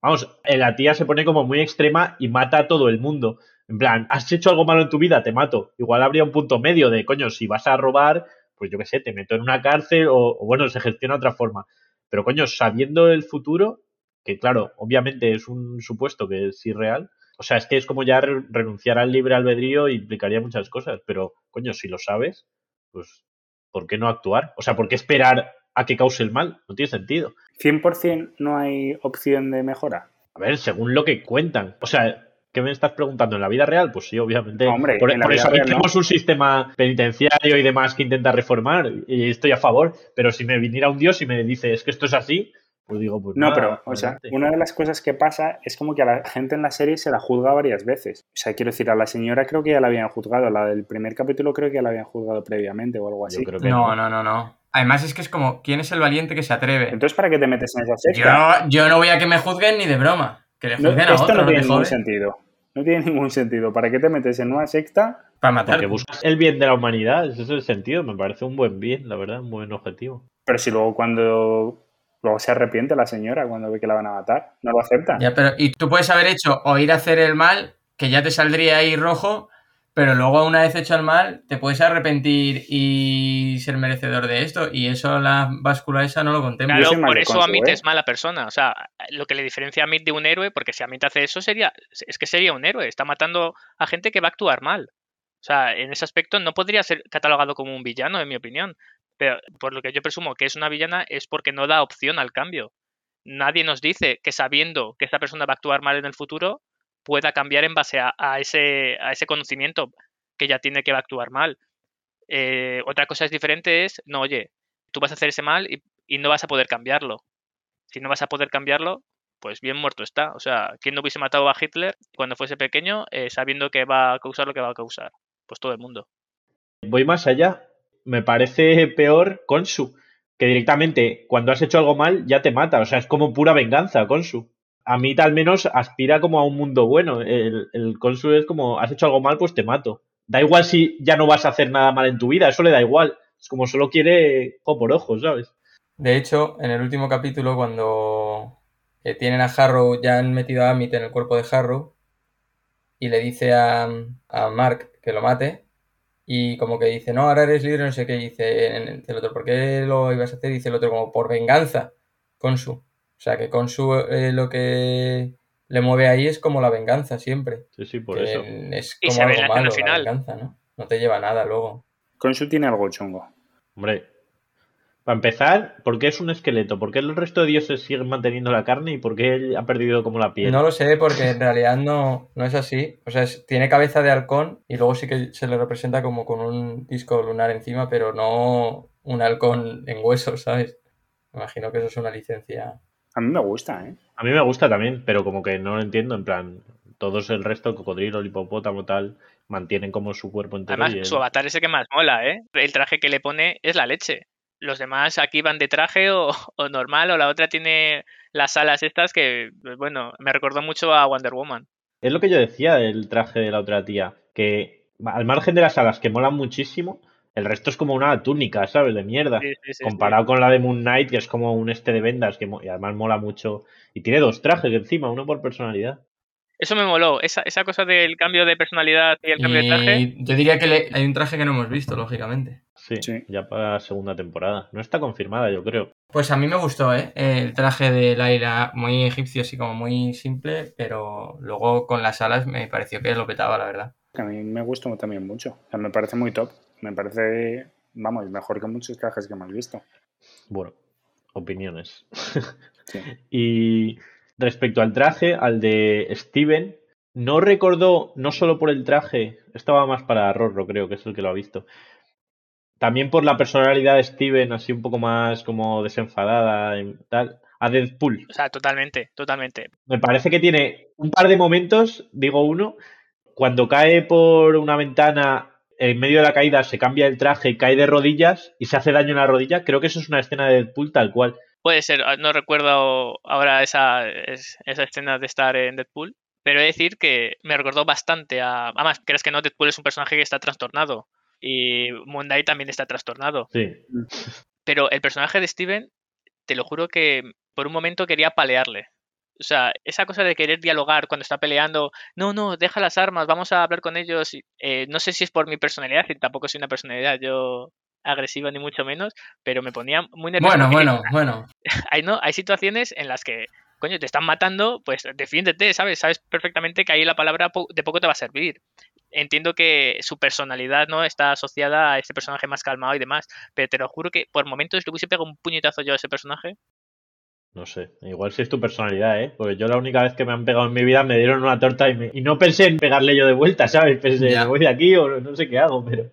Speaker 1: Vamos, eh, la tía se pone como muy extrema y mata a todo el mundo. En plan, ¿has hecho algo malo en tu vida? Te mato. Igual habría un punto medio de, coño, si vas a robar, pues yo qué sé, te meto en una cárcel o, o bueno, se gestiona otra forma. Pero coño, sabiendo el futuro, que claro, obviamente es un supuesto que es irreal, o sea, es que es como ya re- renunciar al libre albedrío implicaría muchas cosas, pero coño, si lo sabes, pues ¿por qué no actuar? O sea, ¿por qué esperar a que cause el mal? No tiene sentido.
Speaker 4: ¿100% no hay opción de mejora?
Speaker 1: A ver, según lo que cuentan. O sea, ¿qué me estás preguntando? ¿En la vida real? Pues sí, obviamente.
Speaker 4: Hombre,
Speaker 1: por eso
Speaker 4: real no.
Speaker 1: tenemos un sistema penitenciario y demás que intenta reformar y estoy a favor. Pero si me viniera un dios y me dice, es que esto es así, pues digo, pues
Speaker 4: No,
Speaker 1: nada,
Speaker 4: pero, o sea, una de las cosas que pasa es como que a la gente en la serie se la juzga varias veces. O sea, quiero decir, a la señora creo que ya la habían juzgado, la del primer capítulo creo que ya la habían juzgado previamente o algo así.
Speaker 1: Yo creo que
Speaker 2: No, no, no, no. Además es que es como, ¿quién es el valiente que se atreve?
Speaker 4: Entonces, ¿para qué te metes en esa secta?
Speaker 2: Yo, yo no voy a que me juzguen ni de broma. Que le
Speaker 4: No,
Speaker 2: juzguen a
Speaker 4: esto
Speaker 2: otro,
Speaker 4: no tiene ningún sentido. No tiene ningún sentido. ¿Para qué te metes en una secta?
Speaker 2: Para matar.
Speaker 1: Porque buscas el bien de la humanidad, ese es el sentido. Me parece un buen bien, la verdad, un buen objetivo.
Speaker 4: Pero si luego cuando luego se arrepiente la señora cuando ve que la van a matar, no lo acepta.
Speaker 2: Ya, pero, y tú puedes haber hecho o ir a hacer el mal, que ya te saldría ahí rojo, pero luego una vez hecho el mal, te puedes arrepentir y ser merecedor de esto. Y eso la báscula esa no lo contempla.
Speaker 3: Claro, por eso Amit
Speaker 4: ¿eh?
Speaker 3: es mala persona. O sea, lo que le diferencia a Amit de un héroe, porque si Amit hace eso, sería. Es que sería un héroe. Está matando a gente que va a actuar mal. O sea, en ese aspecto no podría ser catalogado como un villano, en mi opinión. Pero por lo que yo presumo que es una villana es porque no da opción al cambio. Nadie nos dice que sabiendo que esta persona va a actuar mal en el futuro, pueda cambiar en base a, ese, a ese conocimiento que ya tiene que va a actuar mal. Eh, otra cosa es diferente es, no, oye, tú vas a hacer ese mal y, no vas a poder cambiarlo. Si no vas a poder cambiarlo, pues bien muerto está. O sea, ¿quién no hubiese matado a Hitler cuando fuese pequeño eh, sabiendo que va a causar lo que va a causar? Pues todo el mundo.
Speaker 1: Voy más allá. Me parece peor Konsu, que directamente cuando has hecho algo mal ya te mata. O sea, es como pura venganza, Konsu. A mí al menos aspira como a un mundo bueno. El, el Konsu es como, has hecho algo mal, pues te mato. Da igual si ya no vas a hacer nada mal en tu vida, eso le da igual. Es como solo quiere ojo por ojo, ¿sabes?
Speaker 2: De hecho, en el último capítulo, cuando eh, tienen a Harrow, ya han metido a Amit en el cuerpo de Harrow, y le dice a, a Mark que lo mate, y como que dice, no, ahora eres líder, no sé qué, dice el, otro, ¿por qué lo ibas a hacer? Y dice el otro, como por venganza, Konsu. O sea, que Konsu eh, lo que le mueve ahí es como la venganza siempre.
Speaker 1: Sí, sí, por
Speaker 2: que
Speaker 1: eso.
Speaker 2: Es
Speaker 3: Y
Speaker 2: como
Speaker 3: se ve
Speaker 2: algo
Speaker 3: la
Speaker 2: malo, la
Speaker 3: final.
Speaker 2: venganza, ¿no? No te lleva a nada luego.
Speaker 4: Consu tiene algo chungo.
Speaker 1: Hombre, para empezar, ¿por qué es un esqueleto? ¿Por qué el resto de dioses siguen manteniendo la carne y por qué él ha perdido como la piel?
Speaker 2: No lo sé porque en realidad no, no es así. O sea, es- tiene cabeza de halcón y luego sí que se le representa como con un disco lunar encima, pero no un halcón en huesos, ¿sabes? Me imagino que eso es una licencia.
Speaker 4: A mí me gusta, ¿eh?
Speaker 1: A mí me gusta también, pero como que no lo entiendo, en plan, todos el resto, el cocodrilo, el hipopótamo, tal, mantienen como su cuerpo entero
Speaker 3: Además,
Speaker 1: y él-
Speaker 3: su avatar es el que más mola, ¿eh? El traje que le pone es la leche. Los demás aquí van de traje o, o normal, o la otra tiene las alas estas que, pues bueno, me recordó mucho a Wonder Woman.
Speaker 1: Es lo que yo decía del traje de la otra tía, que al margen de las alas que molan muchísimo, el resto es como una túnica, ¿sabes? De mierda.
Speaker 3: Sí, sí, sí, sí.
Speaker 1: Comparado con la de Moon Knight, que es como un este de vendas, que y además mola mucho. Y tiene dos trajes encima, uno por personalidad.
Speaker 3: Eso me moló, esa, esa cosa del cambio de personalidad y el cambio de traje.
Speaker 2: Yo diría que le- hay un traje que no hemos visto, lógicamente.
Speaker 1: Sí,
Speaker 4: Sí.
Speaker 1: ya para la segunda temporada. No está confirmada, yo creo.
Speaker 2: Pues a mí me gustó, ¿eh? El traje de Laila, muy egipcio, así como muy simple, pero luego con las alas me pareció que lo petaba, la verdad.
Speaker 4: A mí me gustó también mucho. O sea, me parece muy top. Me parece, vamos, mejor que muchos trajes que hemos visto.
Speaker 1: Bueno, opiniones.
Speaker 4: Sí.
Speaker 1: Y respecto al traje, al de Steven, no recordó, no solo por el traje, estaba más para Rorro, creo que es el que lo ha visto. También por la personalidad de Steven, así un poco más como desenfadada y tal, a Deadpool.
Speaker 3: O sea, totalmente, totalmente.
Speaker 1: Me parece que tiene un par de momentos, digo uno, cuando cae por una ventana, en medio de la caída se cambia el traje cae de rodillas y se hace daño en la rodilla. Creo que eso es una escena de Deadpool tal cual.
Speaker 3: Puede ser, ah, no recuerdo ahora esa, es- esa escena de estar en Deadpool, pero he de decir que me recordó bastante a... Además, crees que no, Deadpool es un personaje que está trastornado y Knight también está trastornado.
Speaker 1: Sí,
Speaker 3: Pero el personaje de Steven, te lo juro que por un momento quería palearle. O sea, esa cosa de querer dialogar cuando está peleando, no, no, deja las armas, vamos a hablar con ellos. eh, no sé si es por mi personalidad, tampoco soy una personalidad yo agresiva ni mucho menos, pero me ponía muy nervioso.
Speaker 2: Bueno, bueno, bueno.
Speaker 3: hay, no, hay situaciones en las que, coño, te están matando, pues defiéndete, ¿sabes? Sabes perfectamente que ahí la palabra de poco te va a servir. Entiendo que su personalidad no está asociada a este personaje más calmado y demás, pero te lo juro que por momentos le hubiese pegado un puñetazo yo a ese personaje.
Speaker 1: No sé. Igual si es tu personalidad, ¿eh? Porque yo la única vez que me han pegado en mi vida me dieron una torta y, me- y no pensé en pegarle yo de vuelta, ¿sabes? Pensé,
Speaker 2: Ya.
Speaker 1: me voy de aquí o no sé qué hago, pero...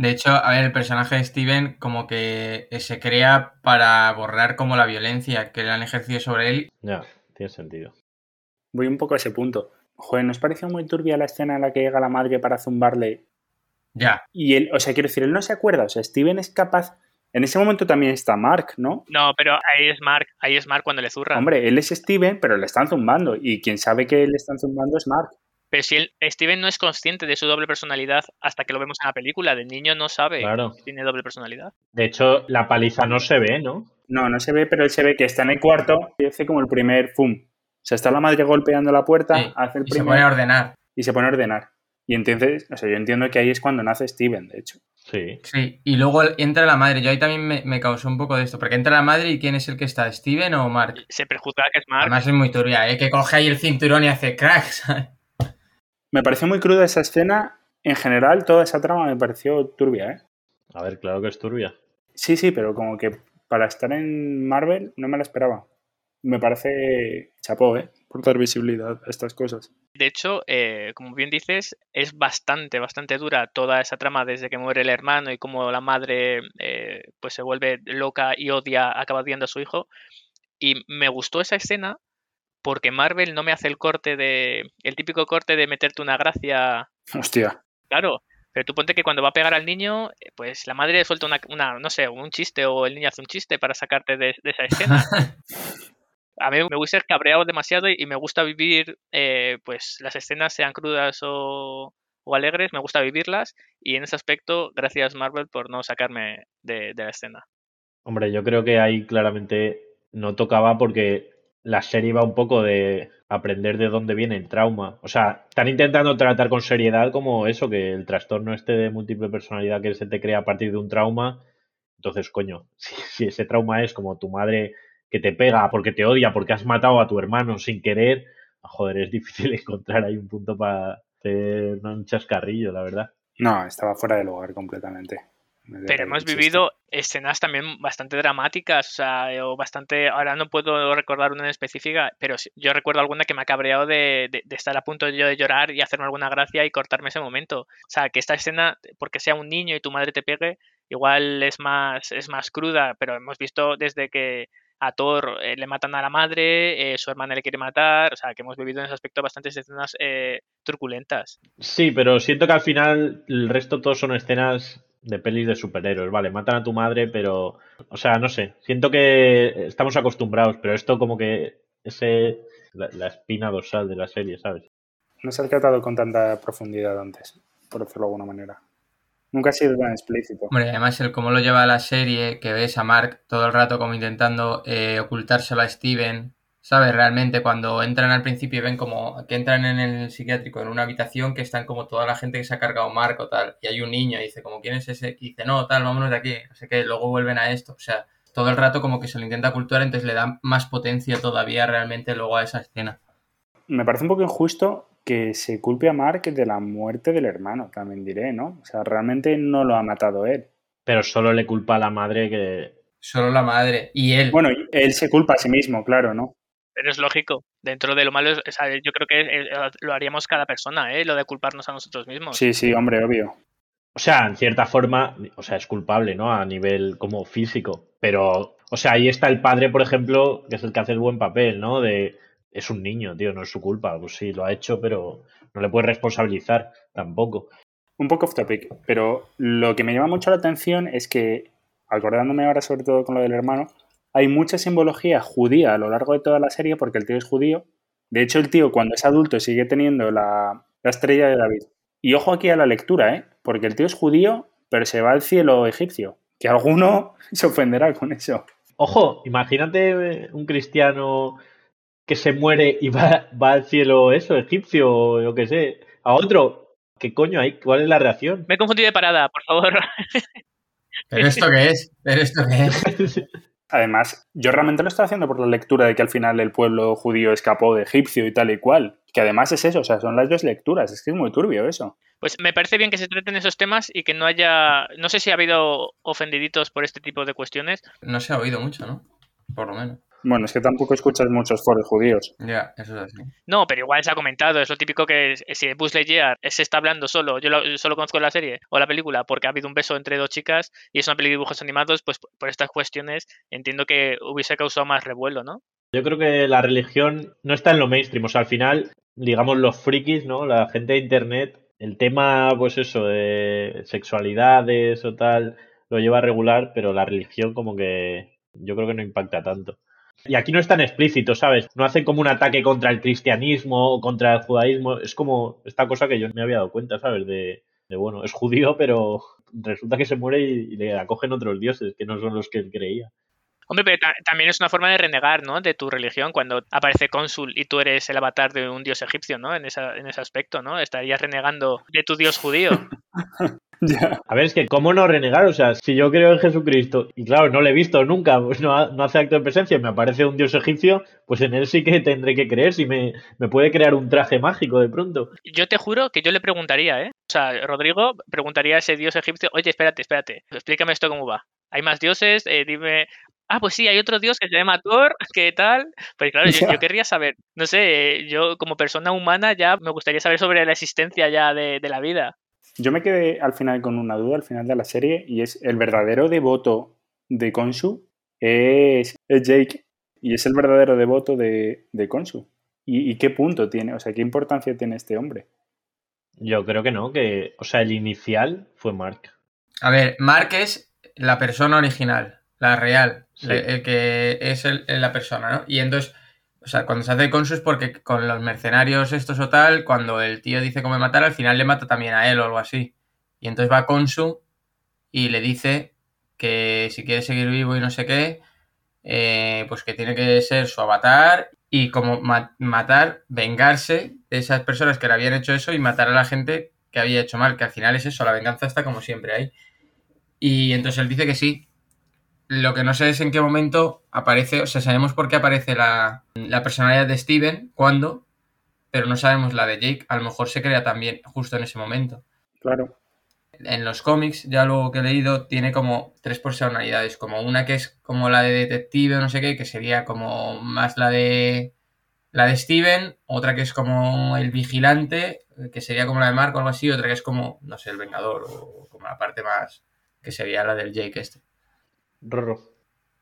Speaker 2: De hecho, a ver, el personaje de Steven como que se crea para borrar como la violencia que le han ejercido sobre él.
Speaker 1: Ya, tiene sentido.
Speaker 4: Voy un poco a ese punto. Joder, ¿nos pareció muy turbia la escena en la que llega la madre para zumbarle?
Speaker 2: Ya.
Speaker 4: Y él, o sea, quiero decir, él no se acuerda. O sea, Steven es capaz. En ese momento también está Mark, ¿no?
Speaker 3: No, pero ahí es Mark, ahí es Mark cuando le zurra.
Speaker 4: Hombre, él es Steven, pero le están zumbando. Y quien sabe que le están zumbando es Mark.
Speaker 3: Pero si él, Steven no es consciente de su doble personalidad hasta que lo vemos en la película, de niño no sabe
Speaker 1: Claro.
Speaker 3: que tiene doble personalidad.
Speaker 1: De hecho, la paliza no se ve, ¿no?
Speaker 4: No, no se ve, pero él se ve que está en el cuarto y hace como el primer fum. O sea, está la madre golpeando la puerta,
Speaker 2: Sí,
Speaker 4: hace el
Speaker 2: Y se
Speaker 4: primer
Speaker 2: pone a ordenar.
Speaker 4: y se pone a ordenar. Y entonces, o sea, yo entiendo que ahí es cuando nace Steven, de hecho.
Speaker 1: Sí.
Speaker 2: Sí, y luego entra la madre. Yo ahí también me, me causó un poco de esto, porque entra la madre y ¿quién es el que está? ¿Steven o Mark?
Speaker 3: Se prejuzga que es Mark.
Speaker 2: Además es muy turbia, ¿eh? Que coge ahí el cinturón y hace crack, ¿sabes?
Speaker 4: Me pareció muy cruda esa escena. En general, toda esa trama me pareció turbia, ¿eh?
Speaker 1: A ver, claro que es turbia.
Speaker 4: Sí, sí, pero como que para estar en Marvel no me la esperaba. Me parece chapó, ¿eh? Por dar visibilidad a estas cosas.
Speaker 3: De hecho, eh, como bien dices, es bastante, bastante dura toda esa trama desde que muere el hermano y cómo la madre eh, pues se vuelve loca y odia, acaba odiando a su hijo. Y me gustó esa escena porque Marvel no me hace el corte de. el típico corte de meterte una gracia.
Speaker 4: Hostia.
Speaker 3: Claro. Pero tú ponte que cuando va a pegar al niño, eh, pues la madre suelta una, una, no sé, un chiste o el niño hace un chiste para sacarte de, de esa escena. A mí me gusta cabreado demasiado y, y me gusta vivir, eh, pues las escenas sean crudas o, o alegres, me gusta vivirlas y en ese aspecto, gracias Marvel por no sacarme de, de la escena.
Speaker 1: Hombre, yo creo que ahí claramente no tocaba porque la serie va un poco de aprender de dónde viene el trauma. O sea, están intentando tratar con seriedad como eso, que el trastorno este de múltiple personalidad que se te crea a partir de un trauma. Entonces, coño, si, si ese trauma es como tu madre que te pega porque te odia, porque has matado a tu hermano sin querer, joder, es difícil encontrar ahí un punto para hacer un chascarrillo, la verdad.
Speaker 4: No, estaba fuera de lugar completamente.
Speaker 3: Pero hemos vivido escenas también bastante dramáticas, o sea, o bastante, ahora no puedo recordar una en específica, pero yo recuerdo alguna que me ha cabreado de, de, de, estar a punto yo de llorar y hacerme alguna gracia y cortarme ese momento. O sea, que esta escena, porque sea un niño y tu madre te pegue, igual es más, es más cruda, pero hemos visto desde que a Thor eh, le matan a la madre, eh, su hermana le quiere matar, o sea, que hemos vivido en ese aspecto bastantes escenas eh, turbulentas.
Speaker 1: Sí, pero siento que al final el resto todos son escenas de pelis de superhéroes, vale, matan a tu madre, pero, o sea, no sé, siento que estamos acostumbrados, pero esto como que ese, la, la espina dorsal de la serie, ¿sabes?
Speaker 4: No se ha tratado con tanta profundidad antes, por decirlo de alguna manera. Nunca ha sido tan explícito.
Speaker 2: Hombre, además el cómo lo lleva la serie, que ves a Mark todo el rato como intentando eh, ocultárselo a Steven, ¿sabes? Realmente cuando entran al principio y ven como que entran en el psiquiátrico en una habitación que están como toda la gente que se ha cargado Mark o tal, y hay un niño y dice como, ¿quién es ese? Y dice, no, tal, vámonos de aquí. Así que luego vuelven a esto. O sea, todo el rato como que se lo intenta ocultar, entonces le da más potencia todavía realmente luego a esa escena.
Speaker 4: Me parece un poco injusto que se culpe a Mark de la muerte del hermano, también diré, ¿no? O sea, realmente no lo ha matado él.
Speaker 1: Pero solo le culpa a la madre que...
Speaker 2: Solo la madre. Y él.
Speaker 4: Bueno, él se culpa a sí mismo, claro, ¿no?
Speaker 3: Pero es lógico. Dentro de lo malo, o sea, yo creo que lo haríamos cada persona, ¿eh? Lo de culparnos a nosotros mismos.
Speaker 4: Sí, sí, hombre, obvio.
Speaker 1: O sea, en cierta forma, o sea, es culpable, ¿no? A nivel como físico. Pero, o sea, ahí está el padre, por ejemplo, que es el que hace el buen papel, ¿no? De es un niño, tío, no es su culpa. Pues sí, lo ha hecho, pero no le puedes responsabilizar tampoco.
Speaker 4: Un poco off topic, pero lo que me llama mucho la atención es que, acordándome ahora sobre todo con lo del hermano, hay mucha simbología judía a lo largo de toda la serie porque el tío es judío. De hecho, el tío cuando es adulto sigue teniendo la, la estrella de David. Y ojo aquí a la lectura, ¿eh? Porque el tío es judío, pero se va al cielo egipcio. Que alguno se ofenderá con eso.
Speaker 1: Ojo, imagínate un cristiano que se muere y va, va al cielo eso, egipcio, o yo qué sé, a otro. ¿Qué coño hay? ¿Cuál es la reacción?
Speaker 3: Me he confundido de parada, por favor.
Speaker 2: ¿Pero esto qué es? ¿Pero esto qué es?
Speaker 4: Además, yo realmente lo estoy haciendo por la lectura de que al final el pueblo judío escapó de egipcio y tal y cual. Que además es eso, o sea, son las dos lecturas. Es que es muy turbio eso.
Speaker 3: Pues me parece bien que se traten esos temas y que no haya. No sé si ha habido ofendiditos por este tipo de cuestiones.
Speaker 2: No se ha oído mucho, ¿no? Por lo menos.
Speaker 4: Bueno, es que tampoco escuchas muchos foros judíos.
Speaker 2: Ya, yeah, eso es así.
Speaker 3: No, pero igual se ha comentado. Es lo típico que si Buzz Lightyear se está hablando solo, yo, lo, yo, solo conozco la serie o la película porque ha habido un beso entre dos chicas y es una película de dibujos animados, pues por estas cuestiones entiendo que hubiese causado más revuelo, ¿no?
Speaker 1: Yo creo que la religión no está en lo mainstream. O sea, al final, digamos, los frikis, ¿no? La gente de internet, el tema, pues eso, de sexualidades o tal, lo lleva a regular, pero la religión como que yo creo que no impacta tanto. Y aquí no es tan explícito, ¿sabes? No hacen como un ataque contra el cristianismo o contra el judaísmo. Es como esta cosa que yo no me había dado cuenta, ¿sabes? De, de bueno, es judío, pero resulta que se muere y, y, le acogen otros dioses que no son los que él creía.
Speaker 3: Hombre, pero ta- también es una forma de renegar, ¿no? De tu religión cuando aparece cónsul y tú eres el avatar de un dios egipcio, ¿no? En, esa, en ese aspecto, ¿no? Estarías renegando de tu dios judío.
Speaker 1: A ver, es que, ¿cómo no renegar? O sea, si yo creo en Jesucristo y claro, no le he visto nunca, pues no, ha- no hace acto de presencia, me aparece un dios egipcio, pues en él sí que tendré que creer si me, me puede crear un traje mágico de pronto.
Speaker 3: Yo te juro que yo le preguntaría, ¿eh? O sea, Rodrigo preguntaría a ese dios egipcio, oye, espérate, espérate, explícame esto cómo va. ¿Hay más dioses? Eh, dime... Ah, pues sí, hay otro dios que se llama Thor, ¿qué tal? Pues claro, yo, querría saber, no sé, eh, yo como persona humana ya me gustaría saber sobre la existencia ya de, de la vida.
Speaker 4: Yo me quedé al final con una duda al final de la serie y es el verdadero devoto de Konsu es, es Jake y es el verdadero devoto de, de Konsu. ¿Y, y qué punto tiene? O sea, ¿qué importancia tiene este hombre?
Speaker 1: Yo creo que no, que, o sea, el inicial fue Mark.
Speaker 2: A ver, Mark es la persona original, la real,
Speaker 1: Sí.
Speaker 2: el que es el- la persona, ¿no? Y entonces, o sea, cuando se hace Consu es porque con los mercenarios estos o tal, cuando el tío dice cómo matar, al final le mata también a él o algo así. Y entonces va Consu y le dice que si quiere seguir vivo y no sé qué, eh, pues que tiene que ser su avatar y como ma- matar, vengarse de esas personas que le habían hecho eso y matar a la gente que había hecho mal, que al final es eso, la venganza está como siempre ahí. Y entonces él dice que sí. Lo que no sé es en qué momento aparece, o sea, sabemos por qué aparece la, la personalidad de Steven, cuándo, pero no sabemos la de Jake. A lo mejor se crea también justo en ese momento.
Speaker 4: Claro.
Speaker 2: En los cómics, ya luego que he leído, tiene como tres personalidades, como una que es como la de detective o no sé qué, que sería como más la de la de Steven, otra que es como el vigilante, que sería como la de Mark o algo así, otra que es como, no sé, el vengador o como la parte más que sería la del Jake este.
Speaker 1: Rorro.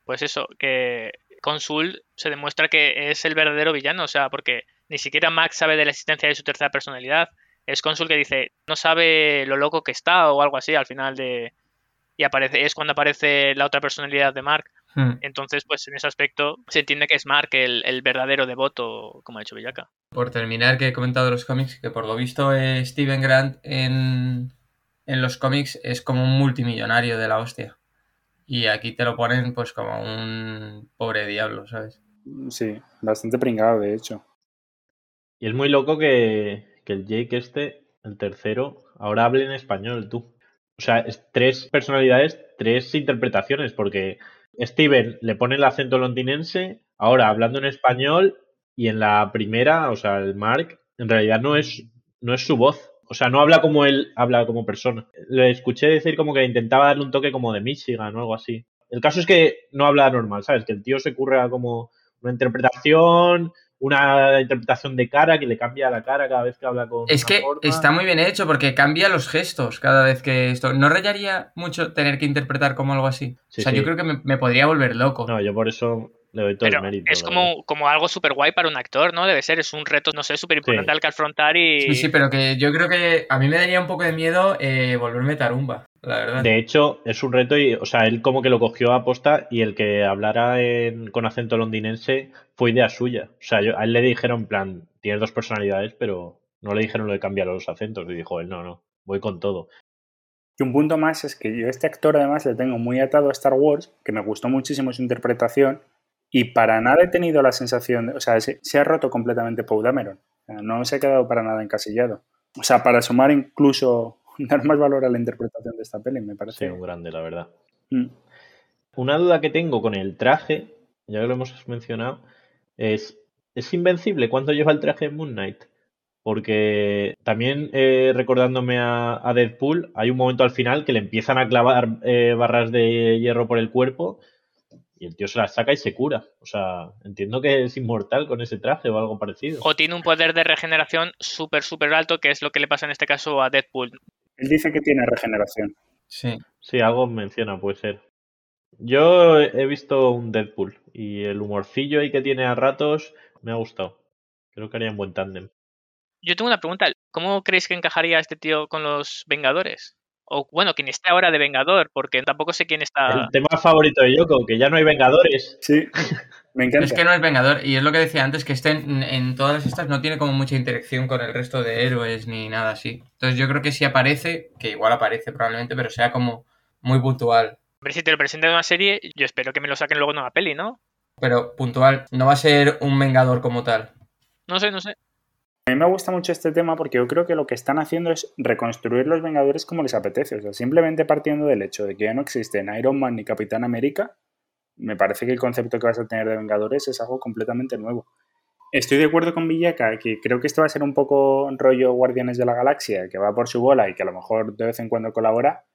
Speaker 3: Pues eso, que Consul se demuestra que es el verdadero villano, o sea, porque ni siquiera Max sabe de la existencia de su tercera personalidad. Es Consul que dice, no sabe lo loco que está o algo así al final de... Y aparece, es cuando aparece la otra personalidad de Mark.
Speaker 2: Hmm.
Speaker 3: Entonces, pues en ese aspecto se entiende que es Mark el, el verdadero devoto, como ha dicho Villaca.
Speaker 2: Por terminar, que he comentado los cómics, que por lo visto eh, Steven Grant en, en los cómics es como un multimillonario de la hostia. Y aquí te lo ponen pues como un pobre diablo, ¿sabes?
Speaker 4: Sí, bastante pringado, de hecho.
Speaker 1: Y es muy loco que, que el Jake este, el tercero, ahora hable en español, tú. O sea, es tres personalidades, tres interpretaciones, porque Steven le pone el acento londinense, ahora hablando en español, y en la primera, o sea, el Mark, en realidad no es, no es su voz. O sea, no habla como él habla como persona. Le escuché decir como que intentaba darle un toque como de Michigan o algo así. El caso es que no habla normal, ¿sabes? Que el tío se curra como una interpretación, una interpretación de cara que le cambia la cara cada vez que habla con.
Speaker 2: Es que
Speaker 1: forma.
Speaker 2: está muy bien hecho porque cambia los gestos cada vez que esto. ¿No rayaría mucho tener que interpretar como algo así?
Speaker 1: Sí,
Speaker 2: o sea,
Speaker 1: sí.
Speaker 2: yo creo que me, me podría volver loco.
Speaker 1: No, yo por eso le doy todo
Speaker 3: Pero
Speaker 1: el mérito.
Speaker 3: es como, como algo súper guay para un actor, ¿no? Debe ser, es un reto, no sé, súper importante
Speaker 1: Sí.
Speaker 3: al que afrontar y...
Speaker 2: Sí, sí, pero que yo creo que a mí me daría un poco de miedo eh, volverme tarumba, la verdad.
Speaker 1: De hecho, es un reto y, o sea, él como que lo cogió a posta y el que hablara en- con acento londinense fue idea suya. O sea, yo- a él le dijeron, en plan, tienes dos personalidades, pero no le dijeron lo de cambiar los acentos. Y dijo él, no, no, voy con todo.
Speaker 4: Y un punto más es que yo a este actor además le tengo muy atado a Star Wars, que me gustó muchísimo su interpretación, y para nada he tenido la sensación, de, o sea, se, se ha roto completamente Poe Dameron. No se ha quedado para nada encasillado. O sea, para sumar incluso, dar más valor a la interpretación de esta peli, me
Speaker 1: Sí,
Speaker 4: parece.
Speaker 1: un grande, la verdad.
Speaker 4: Mm.
Speaker 1: Una duda que tengo con el traje, ya que lo hemos mencionado, es, ¿es invencible cuánto lleva el traje de Moon Knight? Porque también eh, recordándome a, a Deadpool, hay un momento al final que le empiezan a clavar eh, barras de hierro por el cuerpo y el tío se las saca y se cura. O sea, entiendo que es inmortal con ese traje o algo parecido.
Speaker 3: O tiene un poder de regeneración súper, súper alto, que es lo que le pasa en este caso a Deadpool.
Speaker 4: Él dice que tiene regeneración.
Speaker 2: Sí.
Speaker 1: Sí, algo menciona, puede ser. Yo he visto un Deadpool y el humorcillo ahí que tiene a ratos me ha gustado. Creo que haría un buen tándem.
Speaker 3: Yo tengo una pregunta. ¿Cómo creéis que encajaría este tío con los Vengadores? O bueno, quien esté ahora de Vengador, porque tampoco sé quién está...
Speaker 1: El tema favorito de Yoko, que ya no hay Vengadores.
Speaker 4: Sí, me encanta.
Speaker 2: Es que no es Vengador, y es lo que decía antes, que en, en todas estas no tiene como mucha interacción con el resto de héroes ni nada así. Entonces yo creo que si aparece, que igual aparece probablemente, pero sea como muy puntual.
Speaker 3: Hombre, si te lo presentan en una serie, yo espero que me lo saquen luego en una peli, ¿no?
Speaker 2: Pero puntual, no va a ser un Vengador como tal.
Speaker 3: No sé, no sé.
Speaker 4: A mí me gusta mucho este tema porque yo creo que lo que están haciendo es reconstruir los Vengadores como les apetece. O sea, simplemente partiendo del hecho de que ya no existen Iron Man ni Capitán América, me parece que el concepto que vas a tener de Vengadores es algo completamente nuevo. Estoy de acuerdo con Villaca, que creo que esto va a ser un poco rollo Guardianes de la Galaxia, que va por su bola y que a lo mejor de vez en cuando colabora,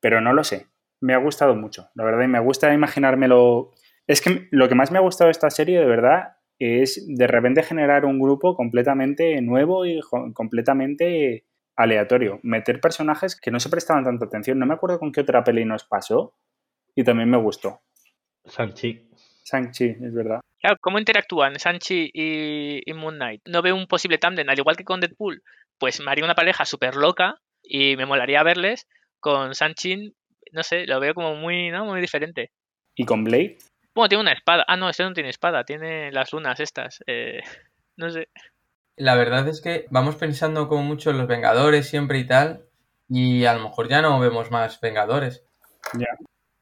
Speaker 4: pero no lo sé. Me ha gustado mucho, la verdad, y me gusta imaginármelo. Es que lo que más me ha gustado de esta serie, de verdad, es de repente generar un grupo completamente nuevo y completamente aleatorio. Meter personajes que no se prestaban tanta atención. No me acuerdo con qué otra peli nos pasó y también me gustó.
Speaker 1: Sanchi.
Speaker 4: Sanchi, es verdad.
Speaker 3: Claro, ¿cómo interactúan Sanchi y, Moon Knight? No veo un posible tándem, al igual que con Deadpool, pues me haría una pareja súper loca y me molaría verles con Sanchi, no sé, lo veo como muy, ¿no? Muy diferente.
Speaker 4: ¿Y con Blade?
Speaker 3: Bueno, tiene una espada. Ah, no, este no tiene espada, tiene las lunas estas. Eh, no sé.
Speaker 2: La verdad es que vamos pensando como mucho en los Vengadores siempre y tal, y a lo mejor ya no vemos más Vengadores.
Speaker 4: Ya.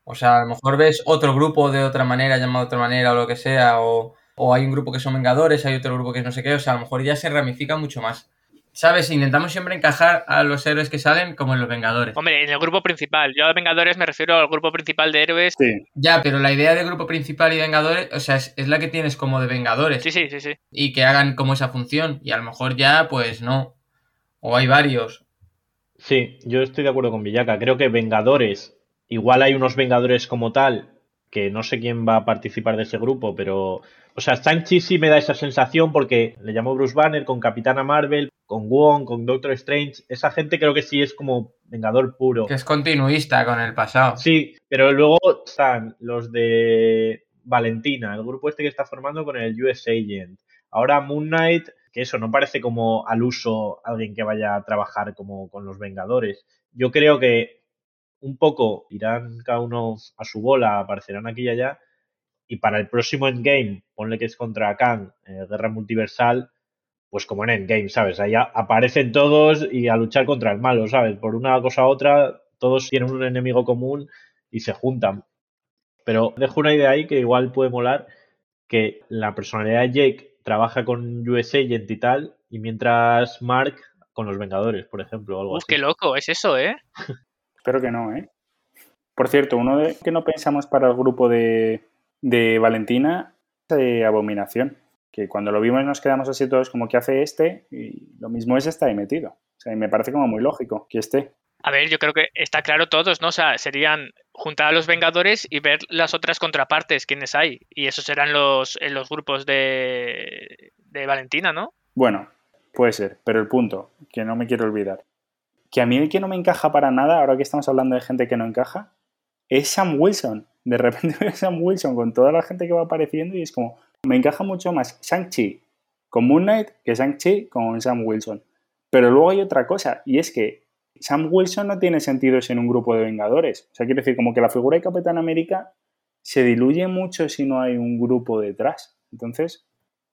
Speaker 2: O sea, a lo mejor ves otro grupo de otra manera, llamado de otra manera o lo que sea, o, hay un grupo que son Vengadores, hay otro grupo que es no sé qué, o sea, a lo mejor ya se ramifica mucho más. ¿Sabes? Intentamos siempre encajar a los héroes que salen como en los Vengadores.
Speaker 3: Hombre, en el grupo principal. Yo a Vengadores me refiero al grupo principal de héroes.
Speaker 4: Sí.
Speaker 2: Ya, pero la idea de grupo principal y Vengadores, o sea, es, es, la que tienes como de Vengadores.
Speaker 3: Sí, sí, sí, sí.
Speaker 2: Y que hagan como esa función. Y a lo mejor ya, pues no. O hay varios.
Speaker 1: Sí, yo estoy de acuerdo con Villaca. Creo que Vengadores Igual hay unos Vengadores como tal, que no sé quién va a participar de ese grupo, pero. O sea, Shang-Chi sí me da esa sensación porque le llamo Bruce Banner con Capitana Marvel, con Wong, con Doctor Strange. Esa gente creo que sí es como Vengador puro.
Speaker 2: Que es continuista con el pasado.
Speaker 1: Sí, pero luego están los de Valentina, el grupo este que está formando con el US Agent. Ahora Moon Knight, que eso no parece como al uso alguien que vaya a trabajar como con los Vengadores. Yo creo que un poco irán cada uno a su bola, aparecerán aquí y allá. Y para el próximo Endgame, ponle que es contra Kang, eh, Guerra Multiversal, pues como en Endgame, ¿sabes? Ahí aparecen todos y a luchar contra el malo, ¿sabes? Por una cosa u otra, todos tienen un enemigo común y se juntan. Pero dejo una idea ahí que igual puede molar, que la personalidad de Jake trabaja con USA Agent y tal, y mientras Mark con los Vengadores, por ejemplo. Algo
Speaker 3: Uf, qué loco, es eso, ¿eh?
Speaker 4: Espero que no, ¿eh? Por cierto, uno de que no pensamos para el grupo de, de Valentina es de Abominación. Que cuando lo vimos nos quedamos así todos como que hace este y lo mismo es está ahí metido. O sea, y me parece como muy lógico que esté.
Speaker 3: A ver, yo creo que está claro todos, ¿no? O sea, serían juntar a los Vengadores y ver las otras contrapartes, quiénes hay. Y esos serán los, los grupos de, de Valentina, ¿no?
Speaker 4: Bueno, puede ser, pero el punto, que no me quiero olvidar, que a mí el que no me encaja para nada, ahora que estamos hablando de gente que no encaja, es Sam Wilson. De repente veo a Sam Wilson con toda la gente que va apareciendo y es como, me encaja mucho más Shang-Chi con Moon Knight que Shang-Chi con Sam Wilson. Pero luego hay otra cosa, y es que Sam Wilson no tiene sentido en un grupo de Vengadores. O sea, quiere decir, como que la figura de Capitán América se diluye mucho si no hay un grupo detrás. Entonces,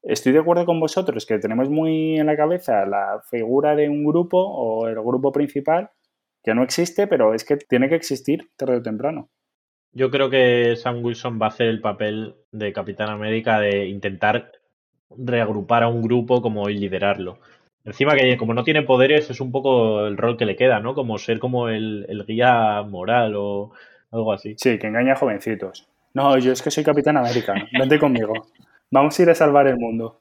Speaker 4: Estoy de acuerdo con vosotros que tenemos muy en la cabeza la figura de un grupo o el grupo principal que no existe, pero es que tiene que existir tarde o temprano.
Speaker 1: Yo creo que Sam Wilson va a hacer el papel de Capitán América de intentar reagrupar a un grupo como y liderarlo. Encima que como no tiene poderes es un poco el rol que le queda, ¿no? Como ser como el, el guía moral o algo así.
Speaker 4: Sí, que engaña a jovencitos. No, yo es que soy Capitán América, vente conmigo. Vamos a ir a salvar el mundo.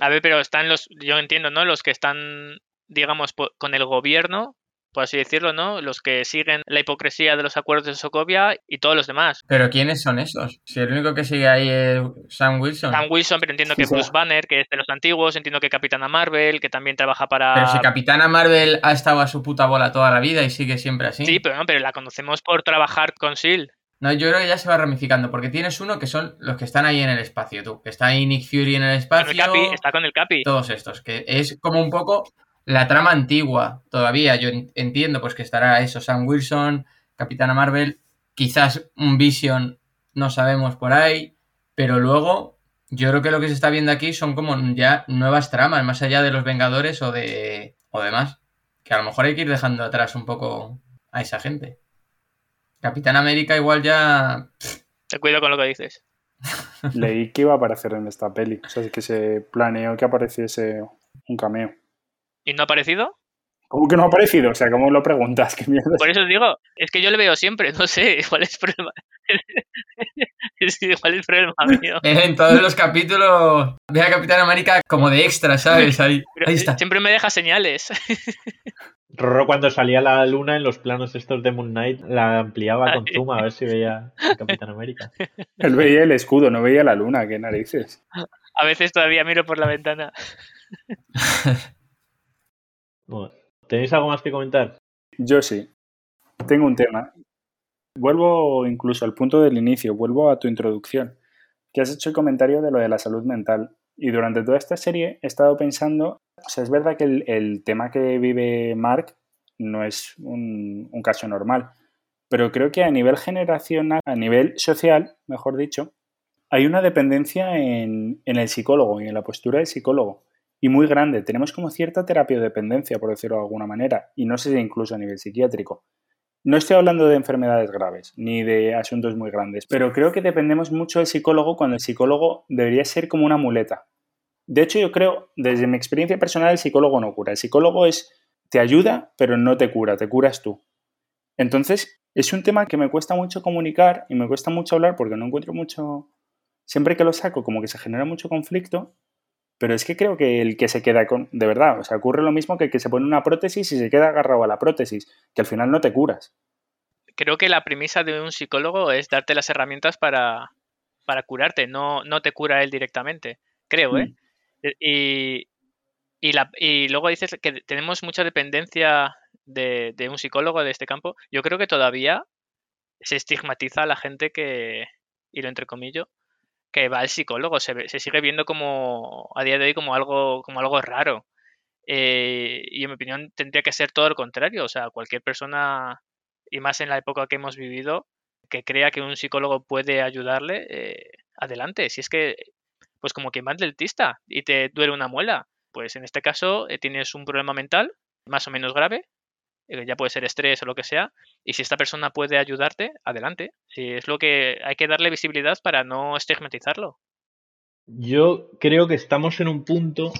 Speaker 3: A ver, pero están los, yo entiendo, ¿no? Los que están, digamos, con el gobierno, por así decirlo, ¿no? Los que siguen la hipocresía de los acuerdos de Sokovia y todos los demás.
Speaker 2: Pero ¿quiénes son esos? Si el único que sigue ahí es Sam Wilson.
Speaker 3: Sam Wilson, pero entiendo que Bruce Banner, que es de los antiguos, entiendo que Capitana Marvel, que también trabaja para...
Speaker 2: Pero si Capitana Marvel ha estado a su puta bola toda la vida y sigue siempre así.
Speaker 3: Sí, pero no, pero la conocemos por trabajar con SEAL.
Speaker 2: No, yo creo que ya se va ramificando, porque tienes uno que son los que están ahí en el espacio, tú. Que está ahí Nick Fury en el espacio.
Speaker 3: está con el Capi.
Speaker 2: Todos estos, que es como un poco la trama antigua todavía. Yo entiendo pues que estará eso, Sam Wilson, Capitana Marvel, quizás un Vision, no sabemos por ahí, pero luego yo creo que lo que se está viendo aquí son como ya nuevas tramas, más allá de los Vengadores o de o demás. Que a lo mejor hay que ir dejando atrás un poco a esa gente. Capitán América igual ya...
Speaker 3: Te cuido con lo que dices.
Speaker 4: Leí que iba a aparecer en esta peli. O sea, que se planeó que apareciese un cameo.
Speaker 3: ¿Y no ha aparecido?
Speaker 4: ¿Cómo que no ha aparecido? O sea, ¿cómo lo preguntas? ¿Qué mierda?
Speaker 3: Por eso os digo, es que yo le veo siempre, no sé, igual es problema. es que igual es problema mío.
Speaker 2: En todos los capítulos ve a Capitán América como de extra, ¿sabes? Ahí, ahí está.
Speaker 3: Siempre me deja señales.
Speaker 1: Rorro cuando salía la luna en los planos estos de Moon Knight la ampliaba con zoom a ver si veía a Capitán América.
Speaker 4: Él veía el escudo, no veía la luna. ¿Qué narices?
Speaker 3: A veces todavía miro por la ventana.
Speaker 1: Bueno, ¿Tenéis algo más que comentar?
Speaker 4: Yo sí. Tengo un tema. Vuelvo incluso al punto del inicio, vuelvo a tu introducción, que has hecho el comentario de lo de la salud mental. Y durante toda esta serie he estado pensando, o sea, es verdad que el, tema que vive Mark no es un, un caso normal, pero creo que a nivel generacional, a nivel social, mejor dicho, hay una dependencia en, en el psicólogo y en la postura del psicólogo. Y muy grande. Tenemos como cierta terapiodependencia, por decirlo de alguna manera, y no sé si incluso a nivel psiquiátrico. No estoy hablando de enfermedades graves ni de asuntos muy grandes, pero creo que dependemos mucho del psicólogo cuando el psicólogo debería ser como una muleta. De hecho, yo creo, desde mi experiencia personal, el psicólogo no cura. El psicólogo es, te ayuda, pero no te cura, te curas tú. Entonces, es un tema que me cuesta mucho comunicar y me cuesta mucho hablar porque no encuentro mucho... Siempre que lo saco, como que se genera mucho conflicto, pero es que creo que el que se queda con... De verdad, o sea, ocurre lo mismo que el que se pone una prótesis y se queda agarrado a la prótesis, que al final no te curas.
Speaker 3: Creo que la premisa de un psicólogo es darte las herramientas para, para curarte, no, no te cura él directamente. Creo, ¿eh? Y, y, la, y luego dices que tenemos mucha dependencia de, de un psicólogo de este campo. Yo creo que todavía se estigmatiza a la gente que, y lo entrecomillo, que va al psicólogo. Se, se sigue viendo como a día de hoy como algo, como algo raro. Eh, y en mi opinión tendría que ser todo lo contrario. O sea, cualquier persona, y más en la época que hemos vivido, que crea que un psicólogo puede ayudarle, eh, adelante. Si es que, pues como quien va dentista y te duele una muela, pues en este caso eh, tienes un problema mental más o menos grave, ya puede ser estrés o lo que sea, y si esta persona puede ayudarte, adelante. Si es lo que hay que darle visibilidad para no estigmatizarlo.
Speaker 1: Yo creo que estamos en un punto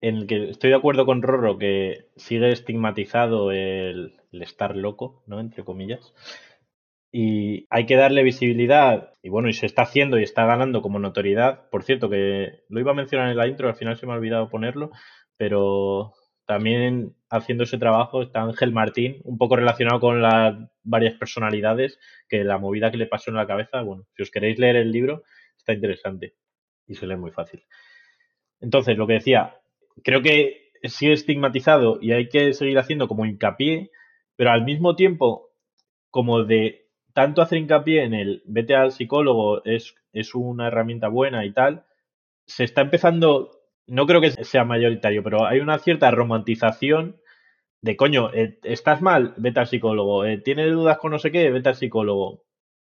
Speaker 1: en el que estoy de acuerdo con Rorro que sigue estigmatizado el, el estar loco, ¿no? Entre comillas. Y hay que darle visibilidad, y bueno, y se está haciendo y está ganando como notoriedad. Por cierto, que lo iba a mencionar en la intro, al final se me ha olvidado ponerlo, pero también haciendo ese trabajo está Ángel Martín, un poco relacionado con las varias personalidades, que la movida que le pasó en la cabeza, bueno, si os queréis leer el libro, está interesante y se lee muy fácil. Entonces, lo que decía, creo que sigue estigmatizado y hay que seguir haciendo como hincapié, pero al mismo tiempo, como de tanto hacer hincapié en el vete al psicólogo es, es una herramienta buena y tal, se está empezando, no creo que sea mayoritario, pero hay una cierta romantización de coño, eh, estás mal, vete al psicólogo, eh, tienes dudas con no sé qué, vete al psicólogo.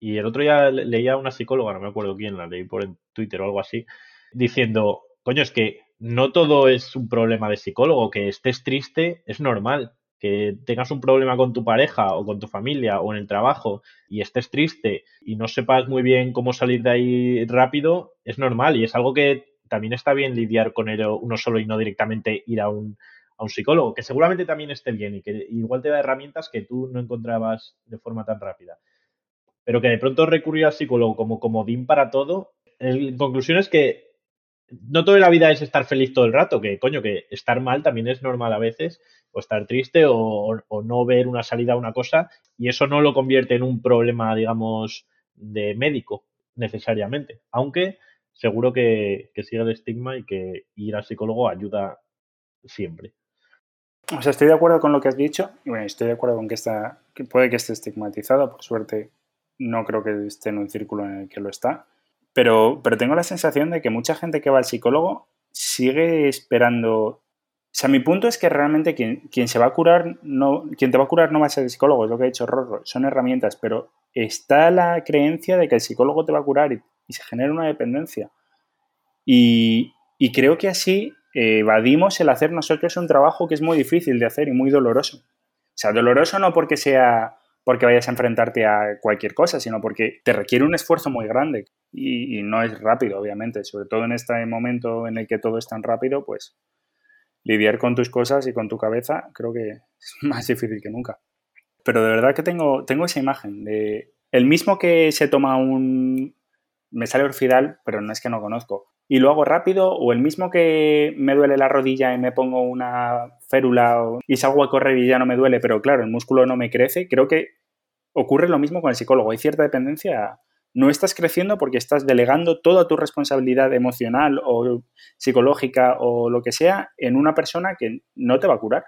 Speaker 1: Y el otro día le- leía a una psicóloga, no me acuerdo quién, la leí por Twitter o algo así, diciendo, coño, es que no todo es un problema de psicólogo, que estés triste es normal, que tengas un problema con tu pareja o con tu familia o en el trabajo y estés triste y no sepas muy bien cómo salir de ahí rápido, es normal y es algo que también está bien lidiar con ello uno solo y no directamente ir a un, a un psicólogo, que seguramente también esté bien y que igual te da herramientas que tú no encontrabas de forma tan rápida. Pero que de pronto recurrir al psicólogo como comodín para todo, en conclusión es que no toda la vida es estar feliz todo el rato, que coño, que estar mal también es normal a veces, o estar triste o, o no ver una salida a una cosa, y eso no lo convierte en un problema, digamos, de médico necesariamente, aunque seguro que, sigue el estigma y que ir al psicólogo ayuda siempre.
Speaker 4: O sea, estoy de acuerdo con lo que has dicho y bueno, estoy de acuerdo con que, está, puede que esté estigmatizado, por suerte no creo que esté en un círculo en el que lo está, pero, pero tengo la sensación de que mucha gente que va al psicólogo sigue esperando... O sea, mi punto es que realmente quien, quien se va a curar, no, quien te va a curar no va a ser el psicólogo, es lo que ha dicho Rorro, son herramientas, pero está la creencia de que el psicólogo te va a curar y, y se genera una dependencia. Y, y creo que así eh, evadimos el hacer nosotros un trabajo que es muy difícil de hacer y muy doloroso. O sea, doloroso no porque sea porque vayas a enfrentarte a cualquier cosa, sino porque te requiere un esfuerzo muy grande y, y, no es rápido, obviamente. Sobre todo en este momento en el que todo es tan rápido, pues lidiar con tus cosas y con tu cabeza creo que es más difícil que nunca. Pero de verdad que tengo, tengo esa imagen de el mismo que se toma un... Me sale orfidal, pero no es que no conozco. Y lo hago rápido, o el mismo que me duele la rodilla y me pongo una férula y salgo a correr y ya no me duele, pero claro, el músculo no me crece. Creo que ocurre lo mismo con el psicólogo. Hay cierta dependencia. No estás creciendo porque estás delegando toda tu responsabilidad emocional o psicológica o lo que sea en una persona que no te va a curar.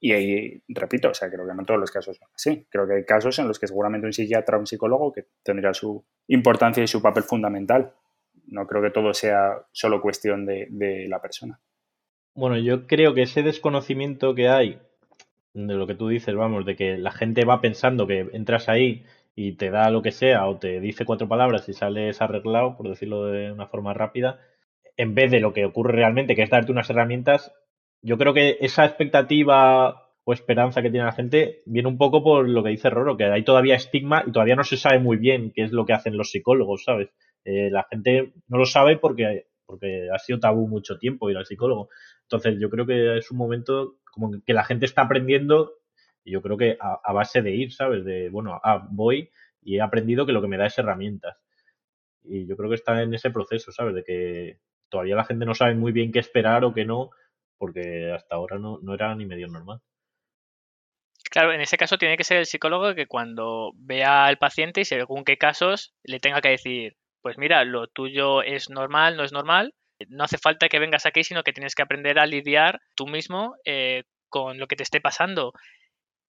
Speaker 4: Y ahí, repito, o sea, creo que no todos los casos son así. Creo que hay casos en los que seguramente un psiquiatra o un psicólogo que tendría su importancia y su papel fundamental. No creo que todo sea solo cuestión de, de la persona.
Speaker 1: Bueno, yo creo que ese desconocimiento que hay de lo que tú dices, vamos, de que la gente va pensando que entras ahí y te da lo que sea o te dice cuatro palabras y sales arreglado, por decirlo de una forma rápida, en vez de lo que ocurre realmente, que es darte unas herramientas, yo creo que esa expectativa o esperanza que tiene la gente viene un poco por lo que dice Roro, que hay todavía estigma y todavía no se sabe muy bien qué es lo que hacen los psicólogos, ¿sabes? Eh, la gente no lo sabe porque, porque ha sido tabú mucho tiempo ir al psicólogo. Entonces yo creo que es un momento como que la gente está aprendiendo y yo creo que a, base de ir, ¿sabes? De, bueno, ah, voy y he aprendido que lo que me da es herramientas. Y yo creo que está en ese proceso, ¿sabes? De que todavía la gente no sabe muy bien qué esperar o qué no porque hasta ahora no, no era ni medio normal.
Speaker 3: Claro, en ese caso tiene que ser el psicólogo que cuando vea al paciente y según qué casos le tenga que decir, pues mira, lo tuyo es normal, no es normal, no hace falta que vengas aquí, sino que tienes que aprender a lidiar tú mismo eh, con lo que te esté pasando.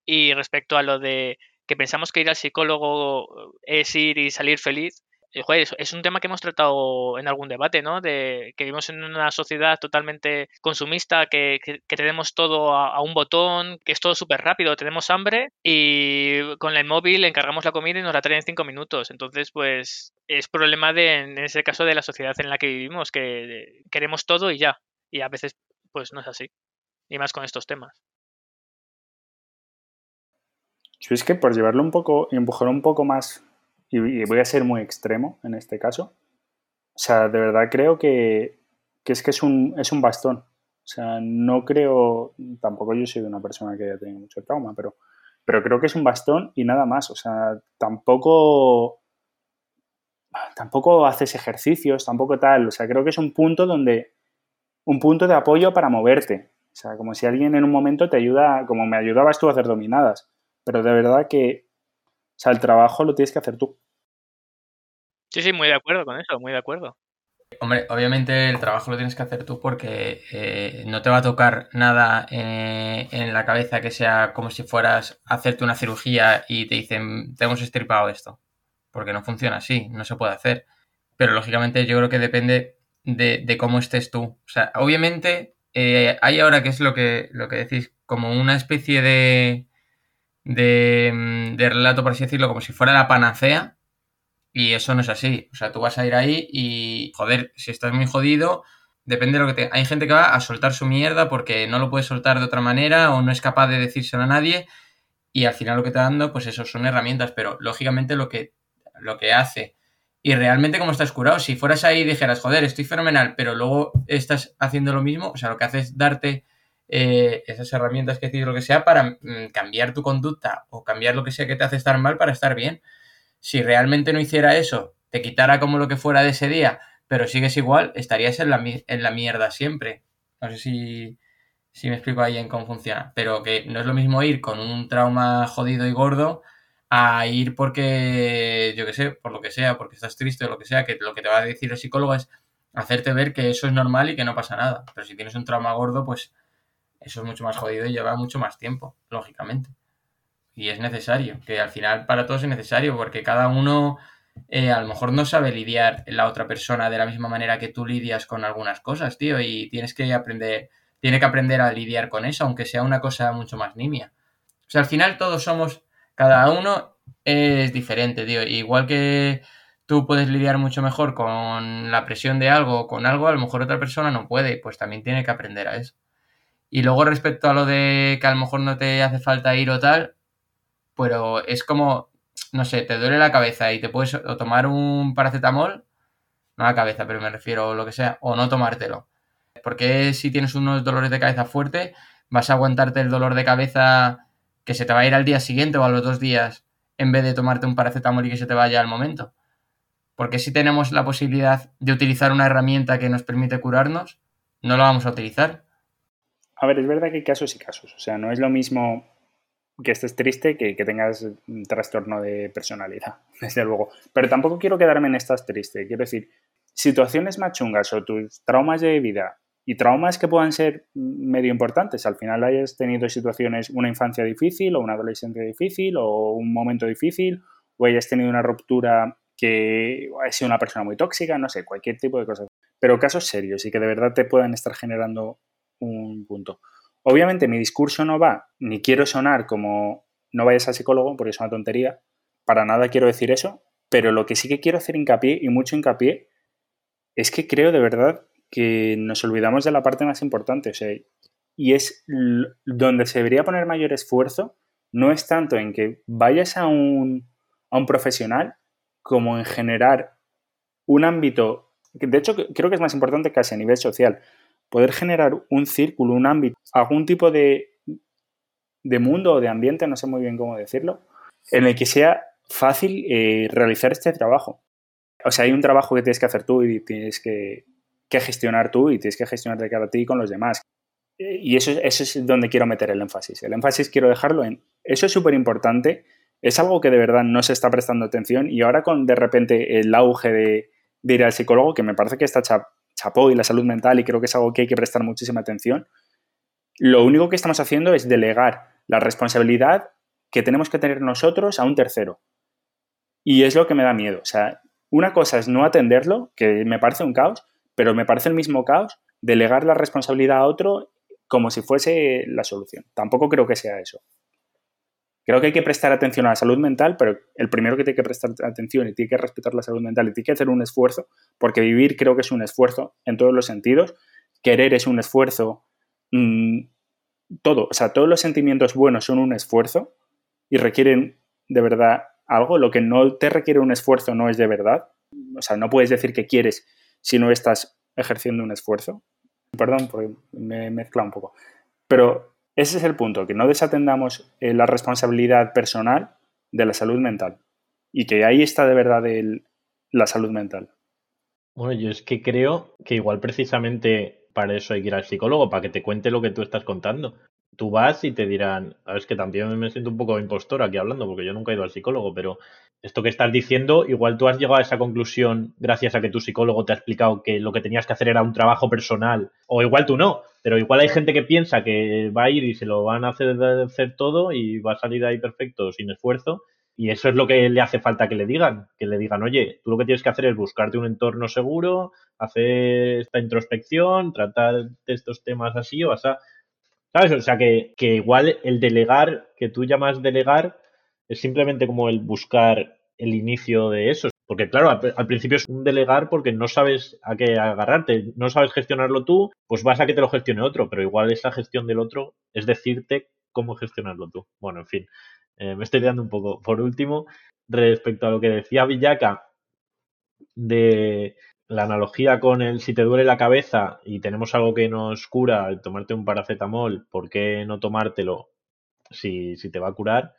Speaker 3: Y respecto a lo de que pensamos que ir al psicólogo es ir y salir feliz, eh, es un tema que hemos tratado en algún debate, ¿no? De que vivimos en una sociedad totalmente consumista, que, tenemos todo a, un botón, que es todo súper rápido, tenemos hambre y con el móvil encargamos la comida y nos la traen en cinco minutos. Entonces, pues es problema de, en ese caso, de la sociedad en la que vivimos, que queremos todo y ya. Y a veces, pues no es así. Y más con estos temas.
Speaker 4: es que por llevarlo un poco y empujar un poco más y, voy a ser muy extremo en este caso. O sea, de verdad creo que, es que es un, es un bastón. O sea, no creo, tampoco yo soy una persona que haya tenido mucho trauma, pero, pero creo que es un bastón y nada más. O sea, tampoco, tampoco haces ejercicios, tampoco tal. O sea, creo que es un punto donde, un punto de apoyo para moverte. O sea, como si alguien en un momento te ayuda, como me ayudabas tú a hacer dominadas. Pero de verdad que, o sea, el trabajo lo tienes que hacer tú.
Speaker 3: Sí, sí, muy de acuerdo con eso, muy de acuerdo.
Speaker 2: Hombre, obviamente el trabajo lo tienes que hacer tú porque eh, no te va a tocar nada eh, en la cabeza que sea como si fueras a hacerte una cirugía y te dicen, te hemos estripado esto. Porque no funciona así, no se puede hacer. Pero lógicamente yo creo que depende de, cómo estés tú. O sea, obviamente eh, hay ahora que es lo que, lo que decís, como una especie de, de, mm, de relato, por así decirlo, como si fuera la panacea y eso no es así. O sea, tú vas a ir ahí y, joder, si estás muy jodido, depende de lo que te... Hay gente que va a soltar su mierda porque no lo puede soltar de otra manera o no es capaz de decírselo a nadie y al final lo que te dando, pues eso son herramientas, pero lógicamente lo que, lo que hace. Y realmente como estás curado, si fueras ahí y dijeras, joder, estoy fenomenal, pero luego estás haciendo lo mismo, o sea, lo que hace es darte eh, esas herramientas que decís, lo que sea, para mm, cambiar tu conducta o cambiar lo que sea que te hace estar mal para estar bien si realmente no hiciera eso, te quitara como lo que fuera de ese día, pero sigues igual, estarías en la, en la mierda siempre. No sé si, si me explico ahí en cómo funciona, pero que no es lo mismo ir con un trauma jodido y gordo a ir porque, yo qué sé, por lo que sea, porque estás triste o lo que sea, que lo que te va a decir el psicólogo es hacerte ver que eso es normal y que no pasa nada. Pero si tienes un trauma gordo, pues eso es mucho más jodido y lleva mucho más tiempo, lógicamente y es necesario, que al final para todos es necesario, porque cada uno eh, a lo mejor no sabe lidiar la otra persona de la misma manera que tú lidias con algunas cosas, tío, y tienes que aprender, tiene que aprender a lidiar con eso, aunque sea una cosa mucho más nimia. O sea, al final todos somos, cada uno es diferente, tío, igual que tú puedes lidiar mucho mejor con la presión de algo o con algo, a lo mejor otra persona no puede, pues también tiene que aprender a eso. Y luego respecto a lo de que a lo mejor no te hace falta ir o tal, pero es como, no sé, te duele la cabeza y te puedes o tomar un paracetamol, no la cabeza, pero me refiero a lo que sea, o no tomártelo. Porque si tienes unos dolores de cabeza fuertes, vas a aguantarte el dolor de cabeza que se te va a ir al día siguiente o a los dos días en vez de tomarte un paracetamol y que se te vaya al momento. Porque si tenemos la posibilidad de utilizar una herramienta que nos permite curarnos, no la vamos a utilizar.
Speaker 4: A ver, es verdad que hay casos y casos. O sea, no es lo mismo que estés triste que que tengas un trastorno de personalidad, desde luego. Pero tampoco quiero quedarme en estás triste. Quiero decir, situaciones más chungas o tus traumas de vida y traumas que puedan ser medio importantes. Al final hayas tenido situaciones, una infancia difícil o una adolescencia difícil o un momento difícil o hayas tenido una ruptura que has sido una persona muy tóxica, no sé, cualquier tipo de cosas. Pero casos serios y que de verdad te puedan estar generando un punto. Obviamente mi discurso no va, ni quiero sonar como no vayas al psicólogo, porque es una tontería, para nada quiero decir eso, pero lo que sí que quiero hacer hincapié, y mucho hincapié, es que creo de verdad que nos olvidamos de la parte más importante, o sea, y es donde se debería poner mayor esfuerzo, no es tanto en que vayas a un, a un profesional como en generar un ámbito, de hecho creo que es más importante casi a nivel social, poder generar un círculo, un ámbito, algún tipo de, de mundo o de ambiente, no sé muy bien cómo decirlo, en el que sea fácil eh, realizar este trabajo. O sea, hay un trabajo que tienes que hacer tú y tienes que, que gestionar tú y tienes que gestionar de cara a ti con los demás. Y eso, eso es donde quiero meter el énfasis. El énfasis quiero dejarlo en, eso es súper importante, es algo que de verdad no se está prestando atención y ahora con de repente el auge de, de ir al psicólogo, que me parece que está chapó y la salud mental y creo que es algo que hay que prestar muchísima atención, lo único que estamos haciendo es delegar la responsabilidad que tenemos que tener nosotros a un tercero. Y es lo que me da miedo. O sea, una cosa es no atenderlo, que me parece un caos, pero me parece el mismo caos delegar la responsabilidad a otro como si fuese la solución. Tampoco creo que sea eso. Creo que hay que prestar atención a la salud mental, pero el primero que tiene que prestar atención y tiene que respetar la salud mental y tiene que hacer un esfuerzo, porque vivir creo que es un esfuerzo en todos los sentidos, querer es un esfuerzo, mmm, todo, o sea, todos los sentimientos buenos son un esfuerzo y requieren de verdad algo, lo que no te requiere un esfuerzo no es de verdad, o sea, no puedes decir que quieres si no estás ejerciendo un esfuerzo. Perdón, porque me mezcla un poco. Pero ese es el punto, que no desatendamos eh, la responsabilidad personal de la salud mental. Y que ahí está de verdad el, la salud mental.
Speaker 1: Bueno, yo es que creo que igual precisamente para eso hay que ir al psicólogo, para que te cuente lo que tú estás contando. Tú vas y te dirán, a ver, es que también me siento un poco impostor aquí hablando, porque yo nunca he ido al psicólogo, pero esto que estás diciendo, igual tú has llegado a esa conclusión gracias a que tu psicólogo te ha explicado que lo que tenías que hacer era un trabajo personal, o igual tú no, pero igual hay gente que piensa que va a ir y se lo van a hacer, hacer todo y va a salir ahí perfecto sin esfuerzo. Y eso es lo que le hace falta que le digan, que le digan, oye, tú lo que tienes que hacer es buscarte un entorno seguro, hacer esta introspección, tratar de estos temas así o así. ¿Sabes? O sea, que, que igual el delegar, que tú llamas delegar, es simplemente como el buscar el inicio de eso. Porque claro, al, principio es un delegar porque no sabes a qué agarrarte, no sabes gestionarlo tú, pues vas a que te lo gestione otro, pero igual esa gestión del otro es decirte cómo gestionarlo tú. Bueno, en fin, eh, me estoy dando un poco. Por último, respecto a lo que decía Villaca de la analogía con el si te duele la cabeza y tenemos algo que nos cura, el tomarte un paracetamol, ¿por qué no tomártelo si, si te va a curar?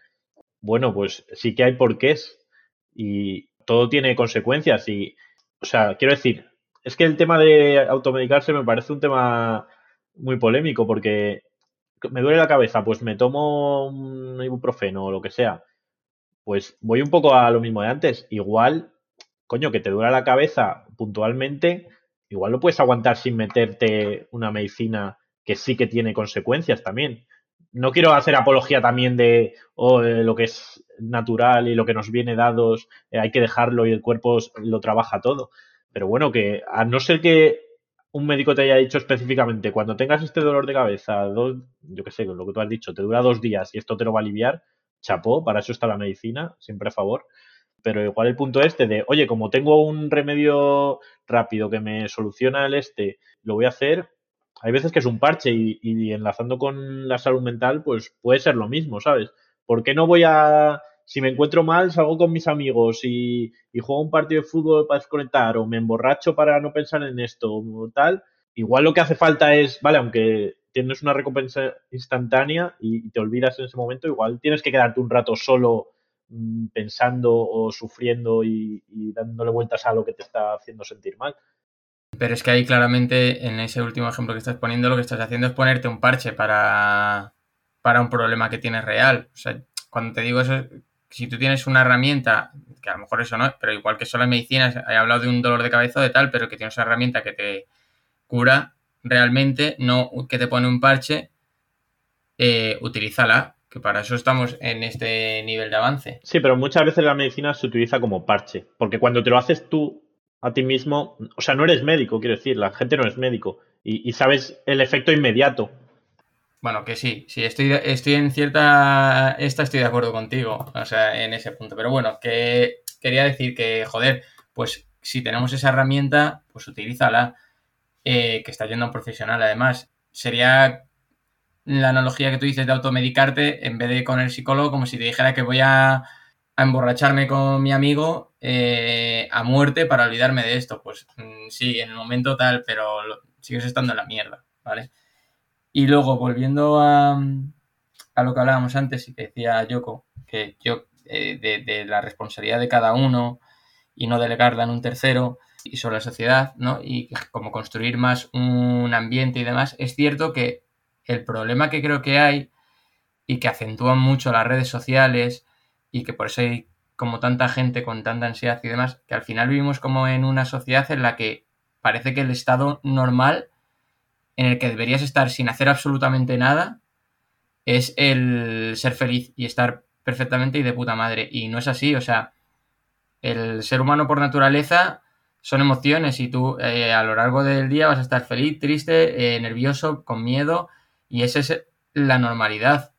Speaker 1: Bueno, pues sí que hay porqués y todo tiene consecuencias y, o sea, quiero decir, es que el tema de automedicarse me parece un tema muy polémico porque me duele la cabeza, pues me tomo un ibuprofeno o lo que sea. Pues voy un poco a lo mismo de antes. Igual, coño, que te duele la cabeza puntualmente, igual lo puedes aguantar sin meterte una medicina que sí que tiene consecuencias también no quiero hacer apología también de oh, eh, lo que es natural y lo que nos viene dados, eh, hay que dejarlo y el cuerpo lo trabaja todo. Pero bueno, que a no ser que un médico te haya dicho específicamente, cuando tengas este dolor de cabeza, dos, yo qué sé, lo que tú has dicho, te dura dos días y esto te lo va a aliviar, chapó, para eso está la medicina, siempre a favor. Pero igual el punto este de, oye, como tengo un remedio rápido que me soluciona el este, lo voy a hacer, hay veces que es un parche y, enlazando con la salud mental, pues puede ser lo mismo, ¿sabes? ¿Por qué no voy a, si me encuentro mal, salgo con mis amigos y, juego un partido de fútbol para desconectar o me emborracho para no pensar en esto o tal? Igual lo que hace falta es, vale, aunque tienes una recompensa instantánea y te olvidas en ese momento, igual tienes que quedarte un rato solo mm, pensando o sufriendo y dándole vueltas a lo que te está haciendo sentir mal.
Speaker 2: Pero es que ahí claramente, en ese último ejemplo que estás poniendo, lo que estás haciendo es ponerte un parche para, para un problema que tienes real. O sea, cuando te digo eso, si tú tienes una herramienta, que a lo mejor eso no, pero igual que son las medicinas, he hablado de un dolor de cabeza o de tal, pero que tienes una herramienta que te cura realmente, no que te pone un parche, eh, utilízala, que para eso estamos en este nivel de avance.
Speaker 1: Sí, pero muchas veces la medicina se utiliza como parche, porque cuando te lo haces tú a ti mismo, o sea, no eres médico, quiero decir, la gente no es médico y, sabes el efecto inmediato.
Speaker 2: Bueno, que sí, sí, estoy, estoy en cierta. Esta estoy de acuerdo contigo, o sea, en ese punto. Pero bueno, que quería decir que, joder, pues si tenemos esa herramienta, pues utilízala, eh, que está yendo a un profesional. Además, sería la analogía que tú dices de automedicarte en vez de con el psicólogo, como si te dijera que voy a, a emborracharme con mi amigo eh, a muerte para olvidarme de esto. Pues mm, sí, en el momento tal, pero sigues estando en la mierda, ¿vale? Y luego, volviendo a, a lo que hablábamos antes y que decía Yoko, que yo, eh, de, de la responsabilidad de cada uno y no delegarla en un tercero y sobre la sociedad, ¿no? Y como construir más un ambiente y demás, es cierto que el problema que creo que hay y que acentúan mucho las redes sociales y que por eso hay como tanta gente con tanta ansiedad y demás, que al final vivimos como en una sociedad en la que parece que el estado normal en el que deberías estar sin hacer absolutamente nada es el ser feliz y estar perfectamente y de puta madre. Y no es así, o sea, el ser humano por naturaleza son emociones y tú eh, a lo largo del día vas a estar feliz, triste, eh, nervioso, con miedo y esa es la normalidad,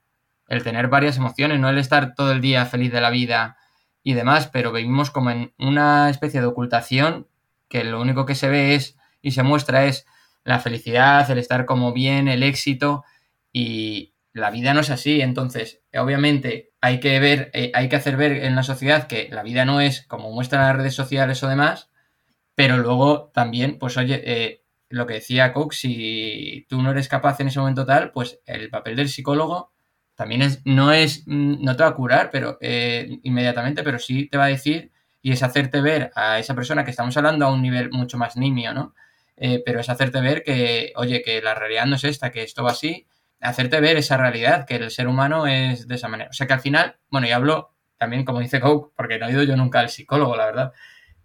Speaker 2: el tener varias emociones, no el estar todo el día feliz de la vida y demás, pero vivimos como en una especie de ocultación que lo único que se ve es y se muestra es la felicidad, el estar como bien, el éxito y la vida no es así, entonces obviamente hay que ver, eh, hay que hacer ver en la sociedad que la vida no es como muestran las redes sociales o demás, pero luego también, pues oye, eh, lo que decía Cook, si tú no eres capaz en ese momento tal, pues el papel del psicólogo también es, no es, mm, no te va a curar, pero eh, inmediatamente, pero sí te va a decir y es hacerte ver a esa persona que estamos hablando a un nivel mucho más nimio, ¿no? Eh, pero es hacerte ver que, oye, que la realidad no es esta, que esto va así, hacerte ver esa realidad, que el ser humano es de esa manera. O sea que al final, bueno, y hablo también, como dice Coke, porque no he ido yo nunca al psicólogo, la verdad,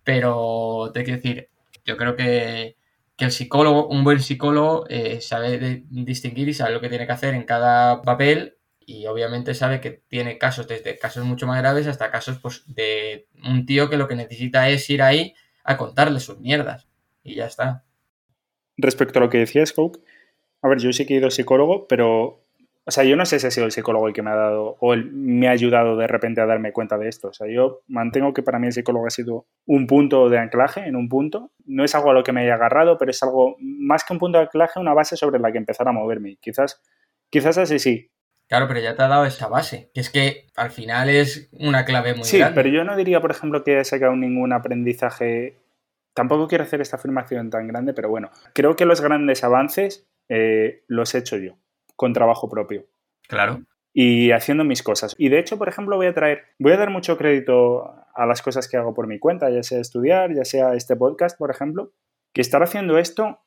Speaker 2: pero te quiero decir, yo creo que, que el psicólogo, un buen psicólogo, eh, sabe distinguir y sabe lo que tiene que hacer en cada papel y obviamente sabe que tiene casos, desde casos mucho más graves hasta casos pues, de un tío que lo que necesita es ir ahí a contarle sus mierdas y ya está.
Speaker 4: Respecto a lo que decía Coke, a ver, yo sí que he ido psicólogo, pero, o sea, yo no sé si ha sido el psicólogo el que me ha dado o el, me ha ayudado de repente a darme cuenta de esto. O sea, yo mantengo que para mí el psicólogo ha sido un punto de anclaje en un punto. No es algo a lo que me haya agarrado, pero es algo más que un punto de anclaje, una base sobre la que empezar a moverme. Quizás, quizás así sí.
Speaker 2: Claro, pero ya te ha dado esa base, que es que al final es una clave muy
Speaker 4: Sí,
Speaker 2: grande.
Speaker 4: pero yo no diría, por ejemplo, que he sacado ningún aprendizaje. Tampoco quiero hacer esta afirmación tan grande, pero bueno, creo que los grandes avances eh, los he hecho yo, con trabajo propio
Speaker 2: Claro.
Speaker 4: y haciendo mis cosas. Y de hecho, por ejemplo, voy a traer, voy a dar mucho crédito a las cosas que hago por mi cuenta, ya sea estudiar, ya sea este podcast, por ejemplo, que estar haciendo esto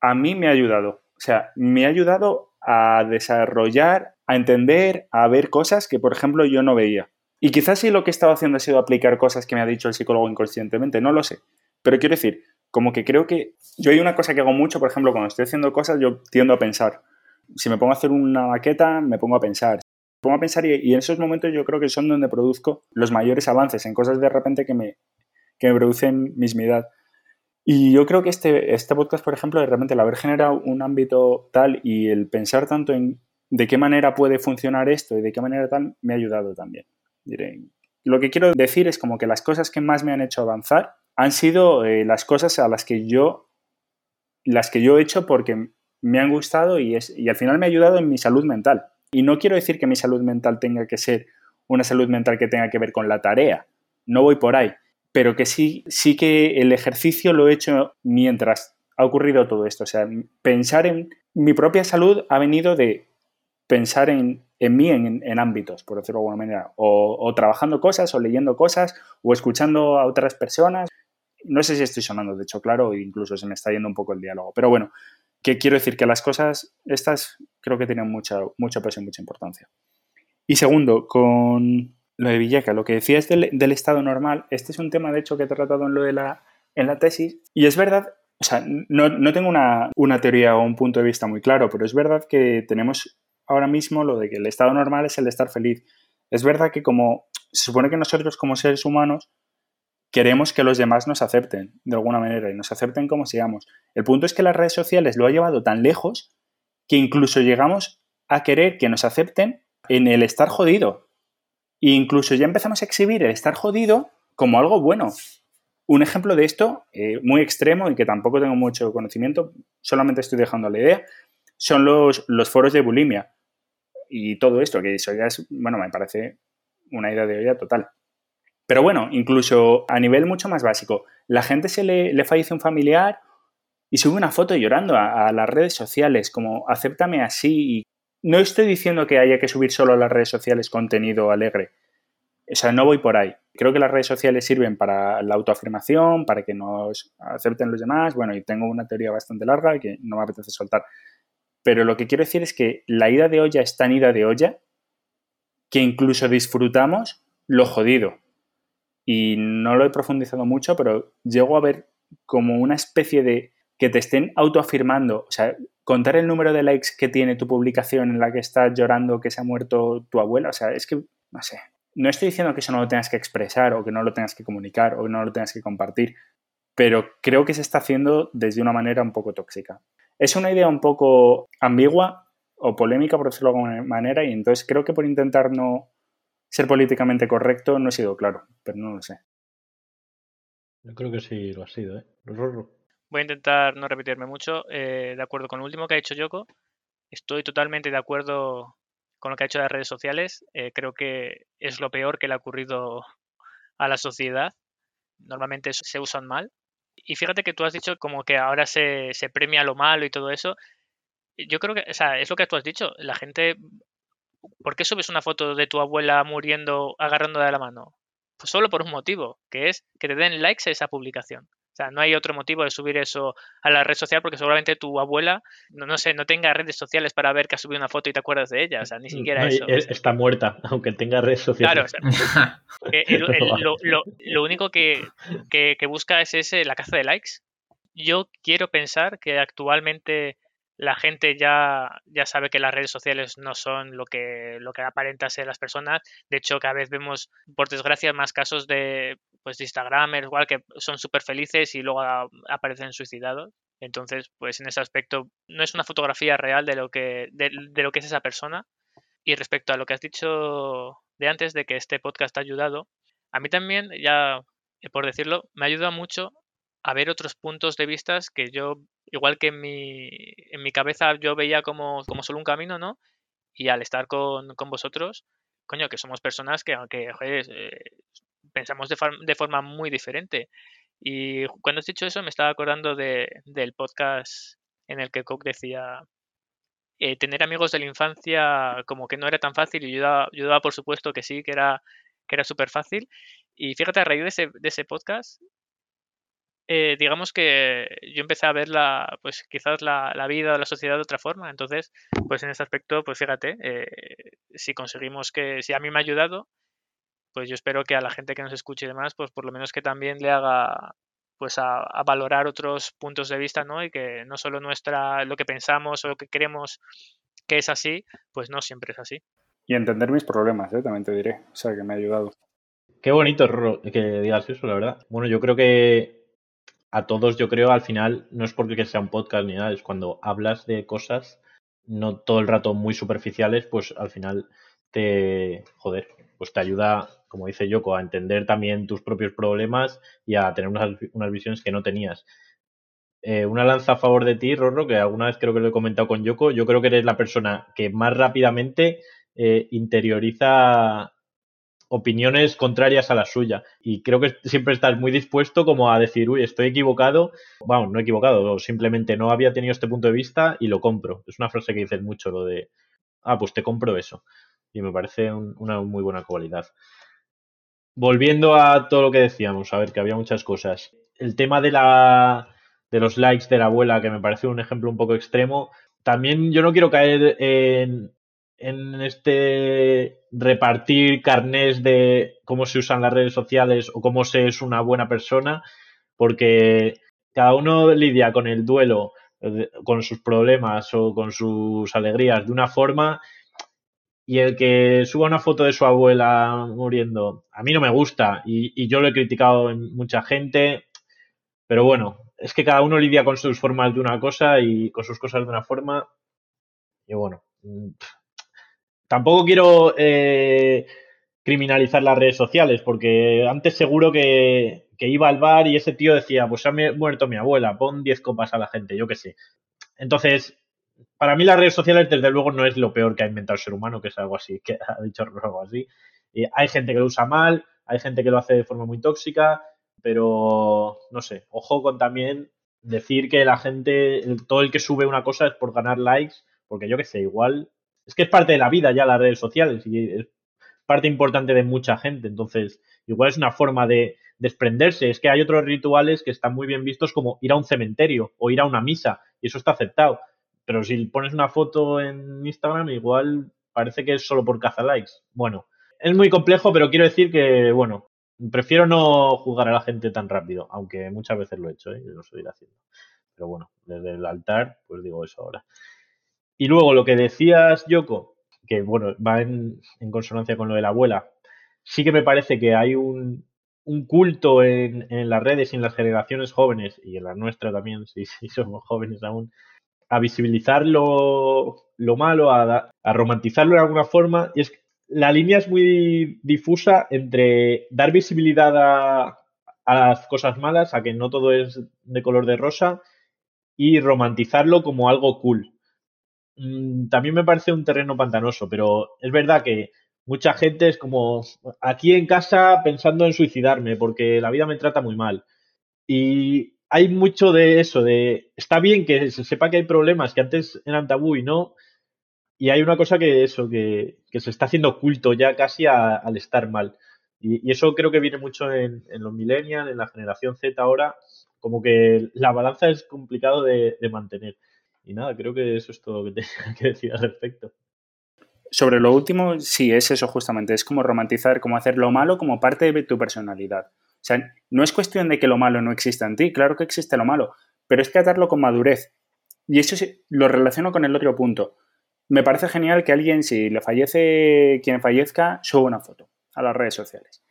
Speaker 4: a mí me ha ayudado. O sea, me ha ayudado a desarrollar, a entender, a ver cosas que, por ejemplo, yo no veía. Y quizás sí lo que he estado haciendo ha sido aplicar cosas que me ha dicho el psicólogo inconscientemente, no lo sé. Pero quiero decir, como que creo que yo hay una cosa que hago mucho, por ejemplo, cuando estoy haciendo cosas, yo tiendo a pensar. Si me pongo a hacer una maqueta, me pongo a pensar. Me pongo a pensar y, y en esos momentos yo creo que son donde produzco los mayores avances en cosas de repente que me, que me producen mismidad. Y yo creo que este, este podcast, por ejemplo, de repente el haber generado un ámbito tal y el pensar tanto en de qué manera puede funcionar esto y de qué manera tal, me ha ayudado también. Lo que quiero decir es como que las cosas que más me han hecho avanzar han sido eh, las cosas a las que yo las que yo he hecho porque me han gustado y, es, y al final me ha ayudado en mi salud mental. Y no quiero decir que mi salud mental tenga que ser una salud mental que tenga que ver con la tarea. No voy por ahí. Pero que sí, sí que el ejercicio lo he hecho mientras ha ocurrido todo esto. O sea, pensar en mi propia salud ha venido de pensar en, mí en, ámbitos, por decirlo de alguna manera. O, trabajando cosas, o leyendo cosas, o escuchando a otras personas. No sé si estoy sonando, de hecho, claro, incluso se me está yendo un poco el diálogo. Pero bueno, que quiero decir que las cosas, estas creo que tienen mucha, mucha peso y mucha importancia. Y segundo, con lo de Villeca, lo que decías del, del, estado normal, este es un tema, de hecho, que he tratado en lo de la, en la tesis, y es verdad, o sea, no, no tengo una, una, teoría o un punto de vista muy claro, pero es verdad que tenemos ahora mismo lo de que el estado normal es el de estar feliz. Es verdad que como se supone que nosotros como seres humanos queremos que los demás nos acepten de alguna manera y nos acepten como seamos. El punto es que las redes sociales lo ha llevado tan lejos que incluso llegamos a querer que nos acepten en el estar jodido. E incluso ya empezamos a exhibir el estar jodido como algo bueno. Un ejemplo de esto, eh, muy extremo y que tampoco tengo mucho conocimiento, solamente estoy dejando la idea, son los, los foros de bulimia y todo esto, que eso ya es, bueno, me parece una idea de olla total. Pero bueno, incluso a nivel mucho más básico, la gente se le, le fallece un familiar y sube una foto llorando a, las redes sociales, como acéptame así. Y no estoy diciendo que haya que subir solo a las redes sociales contenido alegre. O sea, no voy por ahí. Creo que las redes sociales sirven para la autoafirmación, para que nos acepten los demás. Bueno, y tengo una teoría bastante larga que no me apetece soltar. Pero lo que quiero decir es que la ida de olla es tan ida de olla que incluso disfrutamos lo jodido. Y no lo he profundizado mucho, pero llego a ver como una especie de que te estén autoafirmando, o sea, contar el número de likes que tiene tu publicación en la que estás llorando que se ha muerto tu abuela, o sea, es que, no sé, no estoy diciendo que eso no lo tengas que expresar o que no lo tengas que comunicar o que no lo tengas que compartir, pero creo que se está haciendo desde una manera un poco tóxica. Es una idea un poco ambigua o polémica, por decirlo de alguna manera, y entonces creo que por intentar no ser políticamente correcto no he sido claro, pero no lo sé.
Speaker 1: Yo creo que sí lo ha sido, ¿eh?
Speaker 3: Voy a intentar no repetirme mucho. Eh, de acuerdo con lo último que ha dicho Yoko, estoy totalmente de acuerdo con lo que ha hecho las redes sociales. Eh, creo que es lo peor que le ha ocurrido a la sociedad. Normalmente se usan mal. Y fíjate que tú has dicho como que ahora se, se premia lo malo y todo eso. Yo creo que, o sea, es lo que tú has dicho. La gente, ¿por qué subes una foto de tu abuela muriendo agarrando de la mano? Pues solo por un motivo, que es que te den likes a esa publicación. O sea, no hay otro motivo de subir eso a la red social porque seguramente tu abuela, no, sé, no tenga redes sociales para ver que ha subido una foto y te acuerdas de ella. O sea, ni siquiera eso.
Speaker 1: Está muerta, aunque tenga redes sociales.
Speaker 3: Claro, lo, único que, busca es ese, la caza de likes. Yo quiero pensar que actualmente la gente ya, ya sabe que las redes sociales no son lo que, lo que aparenta ser las personas. De hecho, cada vez vemos, por desgracia, más casos de, pues, de Instagramers, igual que son súper felices y luego aparecen suicidados. Entonces, pues en ese aspecto no es una fotografía real de lo que, de, lo que es esa persona. Y respecto a lo que has dicho de antes, de que este podcast ha ayudado, a mí también, ya por decirlo, me ayuda mucho a ver otros puntos de vista que yo igual que en mi, en mi cabeza yo veía como, como solo un camino, ¿no? Y al estar con, con vosotros, coño, que somos personas que, aunque eh, pensamos de, de, forma muy diferente. Y cuando has dicho eso, me estaba acordando de, del podcast en el que Cook decía, eh, tener amigos de la infancia como que no era tan fácil y yo daba, por supuesto que sí, que era, que era súper fácil. Y fíjate, a raíz de ese, de ese podcast, eh, digamos que yo empecé a ver la, pues quizás la, la, vida, la sociedad de otra forma. Entonces, pues en ese aspecto, pues fíjate, eh, si conseguimos que, si a mí me ha ayudado, pues yo espero que a la gente que nos escuche y demás, pues por lo menos que también le haga pues a, valorar otros puntos de vista, ¿no? Y que no solo nuestra, lo que pensamos o lo que creemos que es así, pues no siempre es así.
Speaker 4: Y entender mis problemas, ¿eh? también te diré. O sea, que me ha ayudado.
Speaker 1: Qué bonito que digas eso, la verdad. Bueno, yo creo que a todos, yo creo, al final, no es porque sea un podcast ni nada, es cuando hablas de cosas no todo el rato muy superficiales, pues al final te, joder, pues te ayuda, como dice Yoko, a entender también tus propios problemas y a tener unas, unas visiones que no tenías. Eh, una lanza a favor de ti, Rorro, que alguna vez creo que lo he comentado con Yoko, yo creo que eres la persona que más rápidamente eh, interioriza opiniones contrarias a la suya. Y creo que siempre estás muy dispuesto como a decir, uy, estoy equivocado, vamos, no equivocado, simplemente no había tenido este punto de vista y lo compro. Es una frase que dices mucho, lo de, ah, pues te compro eso. Y me parece una muy buena cualidad. Volviendo a todo lo que decíamos, a ver, que había muchas cosas. El tema de la de los likes de la abuela, que me parece un ejemplo un poco extremo. También yo no quiero caer en, en este repartir carnés de cómo se usan las redes sociales o cómo se es una buena persona, porque cada uno lidia con el duelo, eh, con sus problemas o con sus alegrías de una forma y el que suba una foto de su abuela muriendo, a mí no me gusta y, yo lo he criticado en mucha gente, pero bueno, es que cada uno lidia con sus formas de una cosa y con sus cosas de una forma y bueno, mm, tampoco quiero eh, criminalizar las redes sociales, porque antes seguro que, iba al bar y ese tío decía, pues ha muerto mi abuela, pon 10 copas a la gente, yo qué sé. Entonces, para mí las redes sociales, desde luego, no es lo peor que ha inventado el ser humano, que es algo así, que ha dicho algo así. Y hay gente que lo usa mal, hay gente que lo hace de forma muy tóxica, pero no sé, ojo con también decir que la gente, todo el que sube una cosa es por ganar likes, porque yo qué sé, igual es que es parte de la vida ya las redes sociales y es parte importante de mucha gente. Entonces, igual es una forma de desprenderse. Es que hay otros rituales que están muy bien vistos como ir a un cementerio o ir a una misa y eso está aceptado. Pero si pones una foto en Instagram, igual parece que es solo por caza likes. Bueno, es muy complejo, pero quiero decir que, bueno, prefiero no juzgar a la gente tan rápido, aunque muchas veces lo he hecho, ¿eh? lo estoy haciendo. Pero bueno, desde el altar, pues digo eso ahora. Y luego lo que decías, Yoko, que bueno, va en, consonancia con lo de la abuela, sí que me parece que hay un, culto en, las redes y en las generaciones jóvenes, y en la nuestra también, si, somos jóvenes aún, a visibilizar lo, malo, a, a, romantizarlo de alguna forma. Y es la línea es muy difusa entre dar visibilidad a, a las cosas malas, a que no todo es de color de rosa, y romantizarlo como algo cool. Mm, también me parece un terreno pantanoso, pero es verdad que mucha gente es como aquí en casa pensando en suicidarme porque la vida me trata muy mal. Y hay mucho de eso, de está bien que se sepa que hay problemas que antes eran tabú y no. Y hay una cosa que eso, que, se está haciendo oculto ya casi al estar mal. Y, eso creo que viene mucho en, los millennials, en la generación Z ahora, como que la balanza es complicado de mantener. Y nada, creo que eso es todo lo que tenía que decir al respecto.
Speaker 4: Sobre lo último, sí, es eso justamente, es como romantizar, como hacer lo malo como parte de tu personalidad. Sea, no es cuestión de que lo malo no exista en ti, claro que existe lo malo, pero es tratarlo con madurez. Y eso lo relaciono con el otro punto. Me parece genial que alguien, si le fallece quien fallezca, suba una foto a las redes sociales.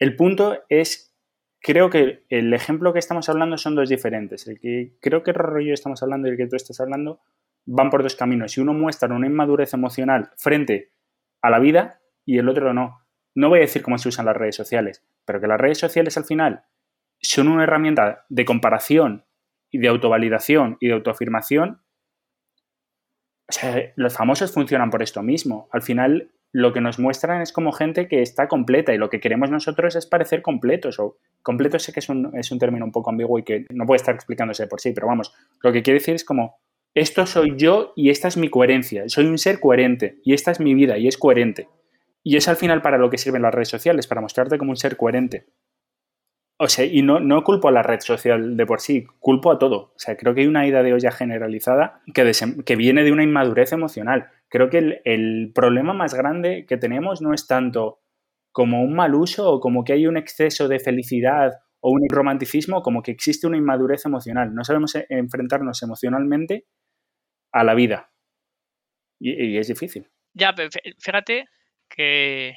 Speaker 4: El punto es creo que el ejemplo que estamos hablando son dos diferentes. El que creo que Rorro y yo estamos hablando y el que tú estás hablando van por dos caminos. Si uno muestra una inmadurez emocional frente a la vida y el otro no. No voy a decir cómo se usan las redes sociales, pero que las redes sociales al final son una herramienta de comparación y de autovalidación y de autoafirmación. O sea, los famosos funcionan por esto mismo. Al final, lo que nos muestran es como gente que está completa y lo que queremos nosotros es parecer completos. O completo sé que es un, es un término un poco ambiguo y que no puede estar explicándose por sí, pero vamos, lo que quiere decir es como, esto soy yo y esta es mi coherencia. Soy un ser coherente y esta es mi vida y es coherente. Y es al final para lo que sirven las redes sociales, para mostrarte como un ser coherente. O sea, y no, no culpo a la red social de por sí, culpo a todo. O sea, creo que hay una idea de olla generalizada que, que viene de una inmadurez emocional. Creo que el, el, problema más grande que tenemos no es tanto como un mal uso o como que hay un exceso de felicidad o un romanticismo, como que existe una inmadurez emocional. No sabemos e, enfrentarnos emocionalmente a la vida. Y, y es difícil.
Speaker 3: Ya, pero fíjate que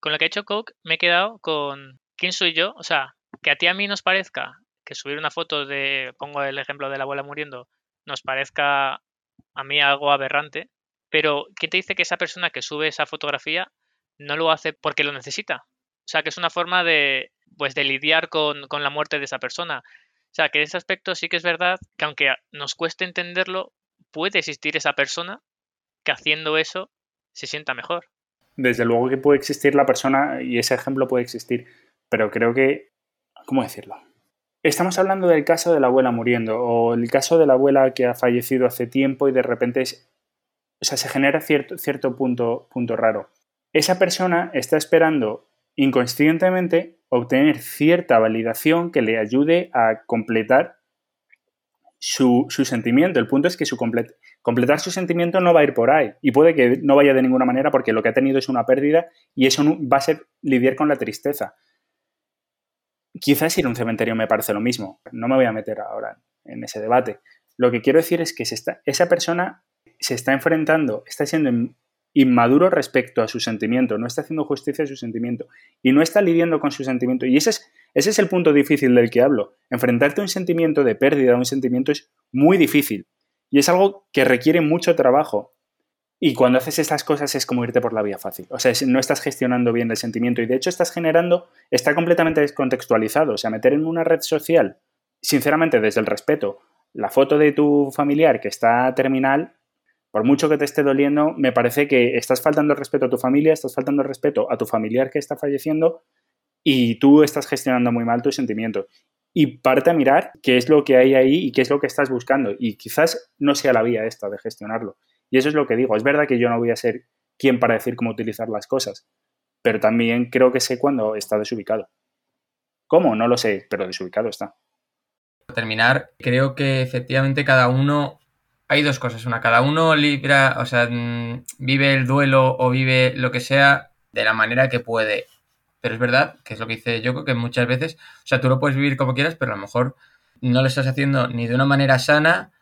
Speaker 3: con lo que ha hecho Coke me he quedado con quién soy yo. O sea, que a ti a mí nos parezca que subir una foto de, pongo el ejemplo de la abuela muriendo, nos parezca a mí algo aberrante, pero ¿quién te dice que esa persona que sube esa fotografía no lo hace porque lo necesita? O sea, que es una forma de, pues, de lidiar con, con la muerte de esa persona. O sea, que ese aspecto sí que es verdad que aunque nos cueste entenderlo, puede existir esa persona que haciendo eso se sienta mejor.
Speaker 4: Desde luego que puede existir la persona y ese ejemplo puede existir, pero creo que, ¿cómo decirlo? Estamos hablando del caso de la abuela muriendo o el caso de la abuela que ha fallecido hace tiempo y de repente o sea, se genera cierto, cierto punto, punto raro. Esa persona está esperando inconscientemente obtener cierta validación que le ayude a completar su, sentimiento. El punto es que su completar su sentimiento no va a ir por ahí y puede que no vaya de ninguna manera porque lo que ha tenido es una pérdida y eso va a ser lidiar con la tristeza. Quizás ir a un cementerio me parece lo mismo, no me voy a meter ahora en ese debate. Lo que quiero decir es que esa persona se está enfrentando, está siendo inmaduro respecto a su sentimiento, no está haciendo justicia a su sentimiento y no está lidiando con su sentimiento. Y ese es, ese es el punto difícil del que hablo. Enfrentarte a un sentimiento de pérdida, a un sentimiento es muy difícil y es algo que requiere mucho trabajo. Y cuando haces estas cosas es como irte por la vía fácil. O sea, no estás gestionando bien el sentimiento y de hecho estás generando, está completamente descontextualizado. O sea, meter en una red social, sinceramente desde el respeto, la foto de tu familiar que está terminal por mucho que te esté doliendo, me parece que estás faltando el respeto a tu familia, estás faltando el respeto a tu familiar que está falleciendo y tú estás gestionando muy mal tus sentimientos. Y parte a mirar qué es lo que hay ahí y qué es lo que estás buscando. Y quizás no sea la vía esta de gestionarlo. Y eso es lo que digo. Es verdad que yo no voy a ser quien para decir cómo utilizar las cosas, pero también creo que sé cuando está desubicado. ¿Cómo? No lo sé, pero desubicado está.
Speaker 2: Para terminar, creo que efectivamente cada uno hay dos cosas. Una, cada uno libra, o sea, mm, vive el duelo o vive lo que sea de la manera que puede. Pero es verdad, que es lo que dice Yoko, que muchas veces, o sea, tú lo puedes vivir como quieras, pero a lo mejor no lo estás haciendo ni de una manera sana,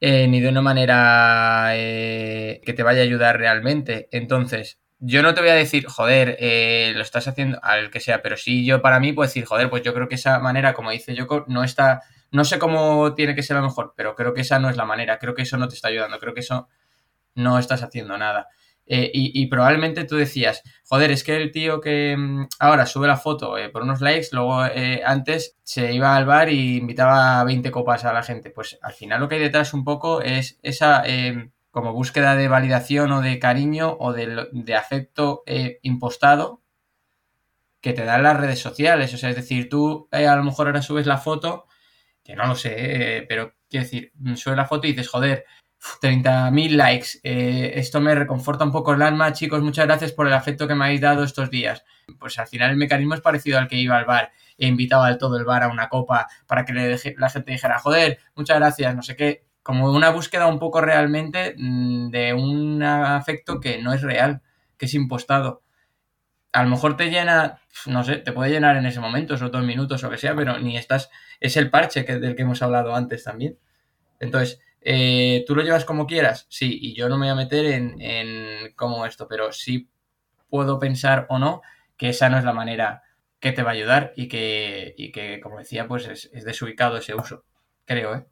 Speaker 2: eh, ni de una manera eh, que te vaya a ayudar realmente. Entonces, yo no te voy a decir, joder, eh, lo estás haciendo al que sea, pero sí yo para mí puedo decir, joder, pues yo creo que esa manera, como dice Yoko, no está no sé cómo tiene que ser lo mejor, pero creo que esa no es la manera. Creo que eso no te está ayudando. Creo que eso no estás haciendo nada. Eh, y, probablemente tú decías, joder, es que el tío que mm, ahora sube la foto eh, por unos likes, luego eh, antes se iba al bar y invitaba a 20 copas a la gente. Pues al final lo que hay detrás un poco es esa como búsqueda de validación o de cariño o de, de afecto impostado que te dan las redes sociales. O sea, es decir, tú a lo mejor ahora subes la foto que no lo sé, pero quiero decir, sube la foto y dices, joder, 30.000 likes, eh, esto me reconforta un poco el alma, chicos, muchas gracias por el afecto que me habéis dado estos días. Pues al final el mecanismo es parecido al que iba al bar. E invitaba a todo el bar a una copa para que la gente dijera, joder, muchas gracias, no sé qué, como una búsqueda un poco realmente mm, de un afecto que no es real, que es impostado. A lo mejor te llena, no sé, te puede llenar en ese momento, solo dos minutos o lo que sea, pero ni estás, es el parche que, del que hemos hablado antes también. Entonces, eh, ¿tú lo llevas como quieras? Sí, y yo no me voy a meter en, en cómo esto, pero sí puedo pensar o no que esa no es la manera que te va a ayudar y que, y que como decía, pues es, es desubicado ese uso, creo, ¿eh?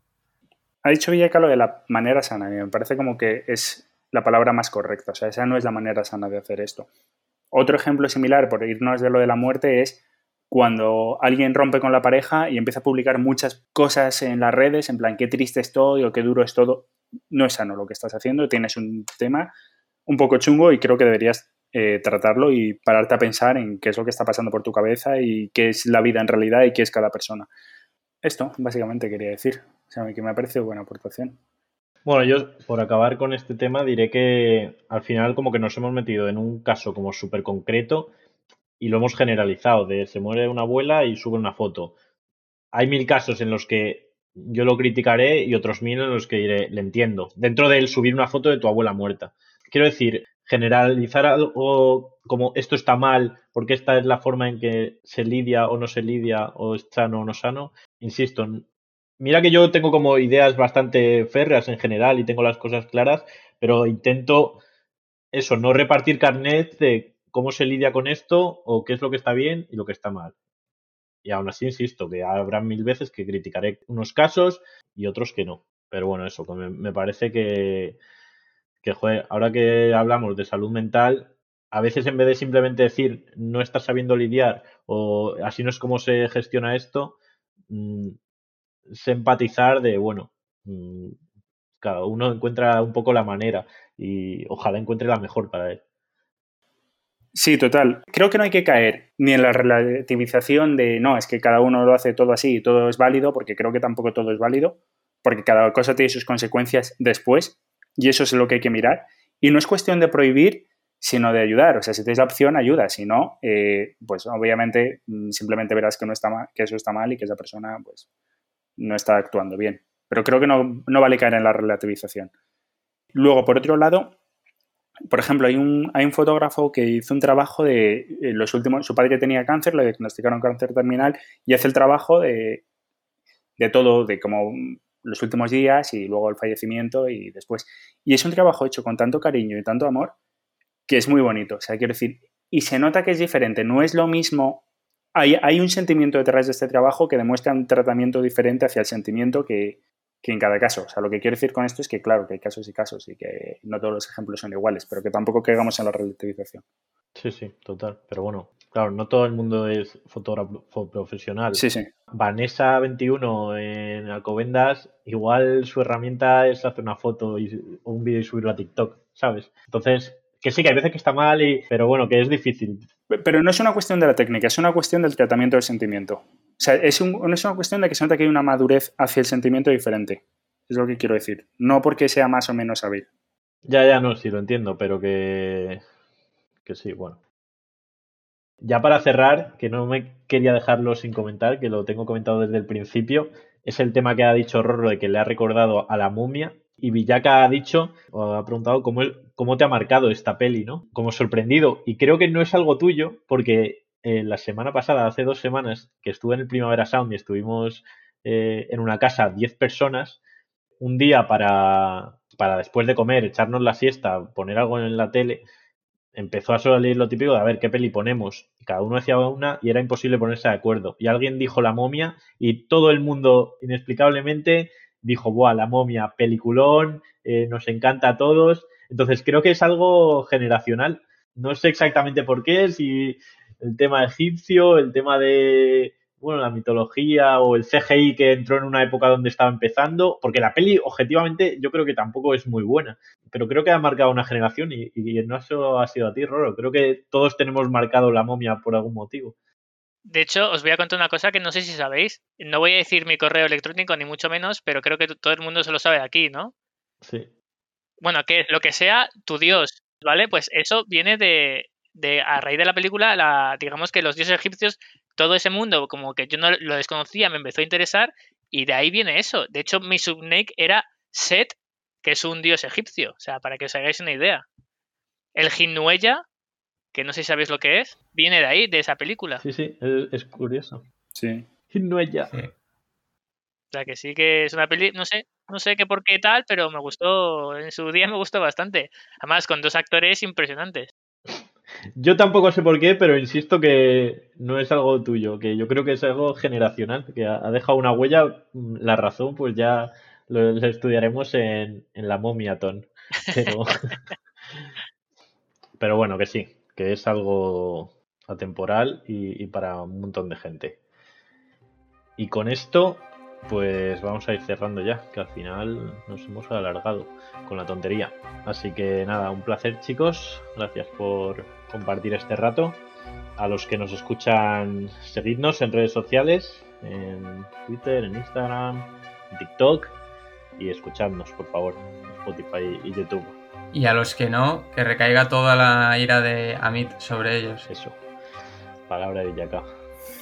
Speaker 4: Ha dicho Villeca lo de la manera sana, me parece como que es la palabra más correcta, o sea, esa no es la manera sana de hacer esto. Otro ejemplo similar, por irnos de lo de la muerte, es cuando alguien rompe con la pareja y empieza a publicar muchas cosas en las redes, en plan, qué triste estoy o qué duro es todo. No es sano lo que estás haciendo, tienes un tema un poco chungo y creo que deberías eh, tratarlo y pararte a pensar en qué es lo que está pasando por tu cabeza y qué es la vida en realidad y qué es cada persona. Esto, básicamente, quería decir. O sea, que me ha buena aportación.
Speaker 1: Bueno, yo por acabar con este tema diré que al final como que nos hemos metido en un caso como súper concreto y lo hemos generalizado, de se muere una abuela y sube una foto. Hay mil casos en los que yo lo criticaré y otros mil en los que diré, le entiendo, dentro del subir una foto de tu abuela muerta. Quiero decir, generalizar algo como esto está mal porque esta es la forma en que se lidia o no se lidia o es sano o no sano, insisto, Mira que yo tengo como ideas bastante férreas en general y tengo las cosas claras, pero intento eso, no repartir carnet de cómo se lidia con esto o qué es lo que está bien y lo que está mal. Y aún así insisto que habrá mil veces que criticaré unos casos y otros que no. Pero bueno, eso, me, me parece que, que joder, ahora que hablamos de salud mental, a veces en vez de simplemente decir no estás sabiendo lidiar o así no es como se gestiona esto, mm, empatizar de, bueno, mm, cada uno encuentra un poco la manera y ojalá encuentre la mejor para él.
Speaker 4: Sí, total. Creo que no hay que caer ni en la relativización de no, es que cada uno lo hace todo así y todo es válido, porque creo que tampoco todo es válido, porque cada cosa tiene sus consecuencias después y eso es lo que hay que mirar. Y no es cuestión de prohibir, sino de ayudar. O sea, si tienes la opción, ayuda. Si no, eh, pues obviamente mm, simplemente verás que, no está mal, que eso está mal y que esa persona pues, no está actuando bien. Pero creo que no, no vale caer en la relativización. Luego, por otro lado, por ejemplo, hay un, hay un fotógrafo que hizo un trabajo de eh, los últimos, su padre tenía cáncer, le diagnosticaron cáncer terminal y hace el trabajo de, de todo, de como los últimos días y luego el fallecimiento y después. Y es un trabajo hecho con tanto cariño y tanto amor que es muy bonito. O sea, quiero decir, y se nota que es diferente, no es lo mismo. Hay, hay un sentimiento detrás de este trabajo que demuestra un tratamiento diferente hacia el sentimiento que, que en cada caso. O sea, lo que quiero decir con esto es que, claro, que hay casos y casos y que no todos los ejemplos son iguales, pero que tampoco caigamos en la relativización.
Speaker 1: Sí, sí, total. Pero bueno, claro, no todo el mundo es fotógrafo profesional.
Speaker 4: Sí, sí.
Speaker 1: Vanessa 21 en Alcobendas, igual su herramienta es hacer una foto y, o un vídeo y subirlo a TikTok, ¿sabes? Entonces, que sí, que hay veces que está mal, y, pero bueno, que es difícil.
Speaker 4: Pero no es una cuestión de la técnica, es una cuestión del tratamiento del sentimiento. O sea, es, un, es una cuestión de que se nota que hay una madurez hacia el sentimiento diferente. Es lo que quiero decir. No porque sea más o menos hábil.
Speaker 1: Ya, ya, no, sí, lo entiendo, pero que. Que sí, bueno. Ya para cerrar, que no me quería dejarlo sin comentar, que lo tengo comentado desde el principio, es el tema que ha dicho Rorro de que le ha recordado a la momia. Y Villaka ha dicho, o ha preguntado cómo, cómo te ha marcado esta peli, ¿no? Como sorprendido. Y creo que no es algo tuyo, porque eh, la semana pasada, hace dos semanas, que estuve en el Primavera Sound y estuvimos eh, en una casa 10 personas, un día para, para después de comer, echarnos la siesta, poner algo en la tele, empezó a salir lo típico de a ver qué peli ponemos. Cada uno decía una y era imposible ponerse de acuerdo. Y alguien dijo la momia y todo el mundo inexplicablemente dijo, ¡buah, la momia, peliculón, eh, nos encanta a todos! Entonces creo que es algo generacional. No sé exactamente por qué, si el tema egipcio, el tema de, bueno, la mitología o el CGI que entró en una época donde estaba empezando, porque la peli, objetivamente, yo creo que tampoco es muy buena, pero creo que ha marcado una generación y, no eso ha sido a ti, Roro. Creo que todos tenemos marcado la momia por algún motivo.
Speaker 3: De hecho, os voy a contar una cosa que no sé si sabéis. No voy a decir mi correo electrónico, ni mucho menos, pero creo que todo el mundo se lo sabe aquí, ¿no?
Speaker 1: Sí.
Speaker 3: Bueno, que lo que sea tu dios, ¿vale? Pues eso viene de, de, a raíz de la película, la, digamos que los dioses egipcios, todo ese mundo, como que yo no lo desconocía, me empezó a interesar y de ahí viene eso. De hecho, mi subnake era Set, que es un dios egipcio, o sea, para que os hagáis una idea. El Jinnuella, que no sé si sabéis lo que es, viene de ahí, de esa película.
Speaker 1: Sí, sí, es, curioso.
Speaker 4: Sí.
Speaker 1: Jinnuella.
Speaker 3: O sea, que sí que es una peli, no sé, no sé qué por qué tal, pero me gustó, en su día me gustó bastante. Además, con dos actores impresionantes.
Speaker 1: Yo tampoco sé por qué, pero insisto que no es algo tuyo, que yo creo que es algo generacional, que ha dejado una huella. Mm, la razón, pues ya lo, estudiaremos en, la momiaton. Pero, pero bueno, que sí, que es algo atemporal y para un montón de gente. Y con esto pues vamos a ir cerrando ya, que al final nos hemos alargado con la tontería. Así que nada, un placer chicos, gracias por compartir este rato. A los que nos escuchan, seguidnos en redes sociales, en Twitter, en Instagram, en TikTok y escuchadnos, por favor, en Spotify y YouTube.
Speaker 2: Y a los que no, que recaiga toda la ira de Amit sobre ellos.
Speaker 1: Eso. Palabra de Yaka.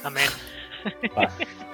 Speaker 3: Amén.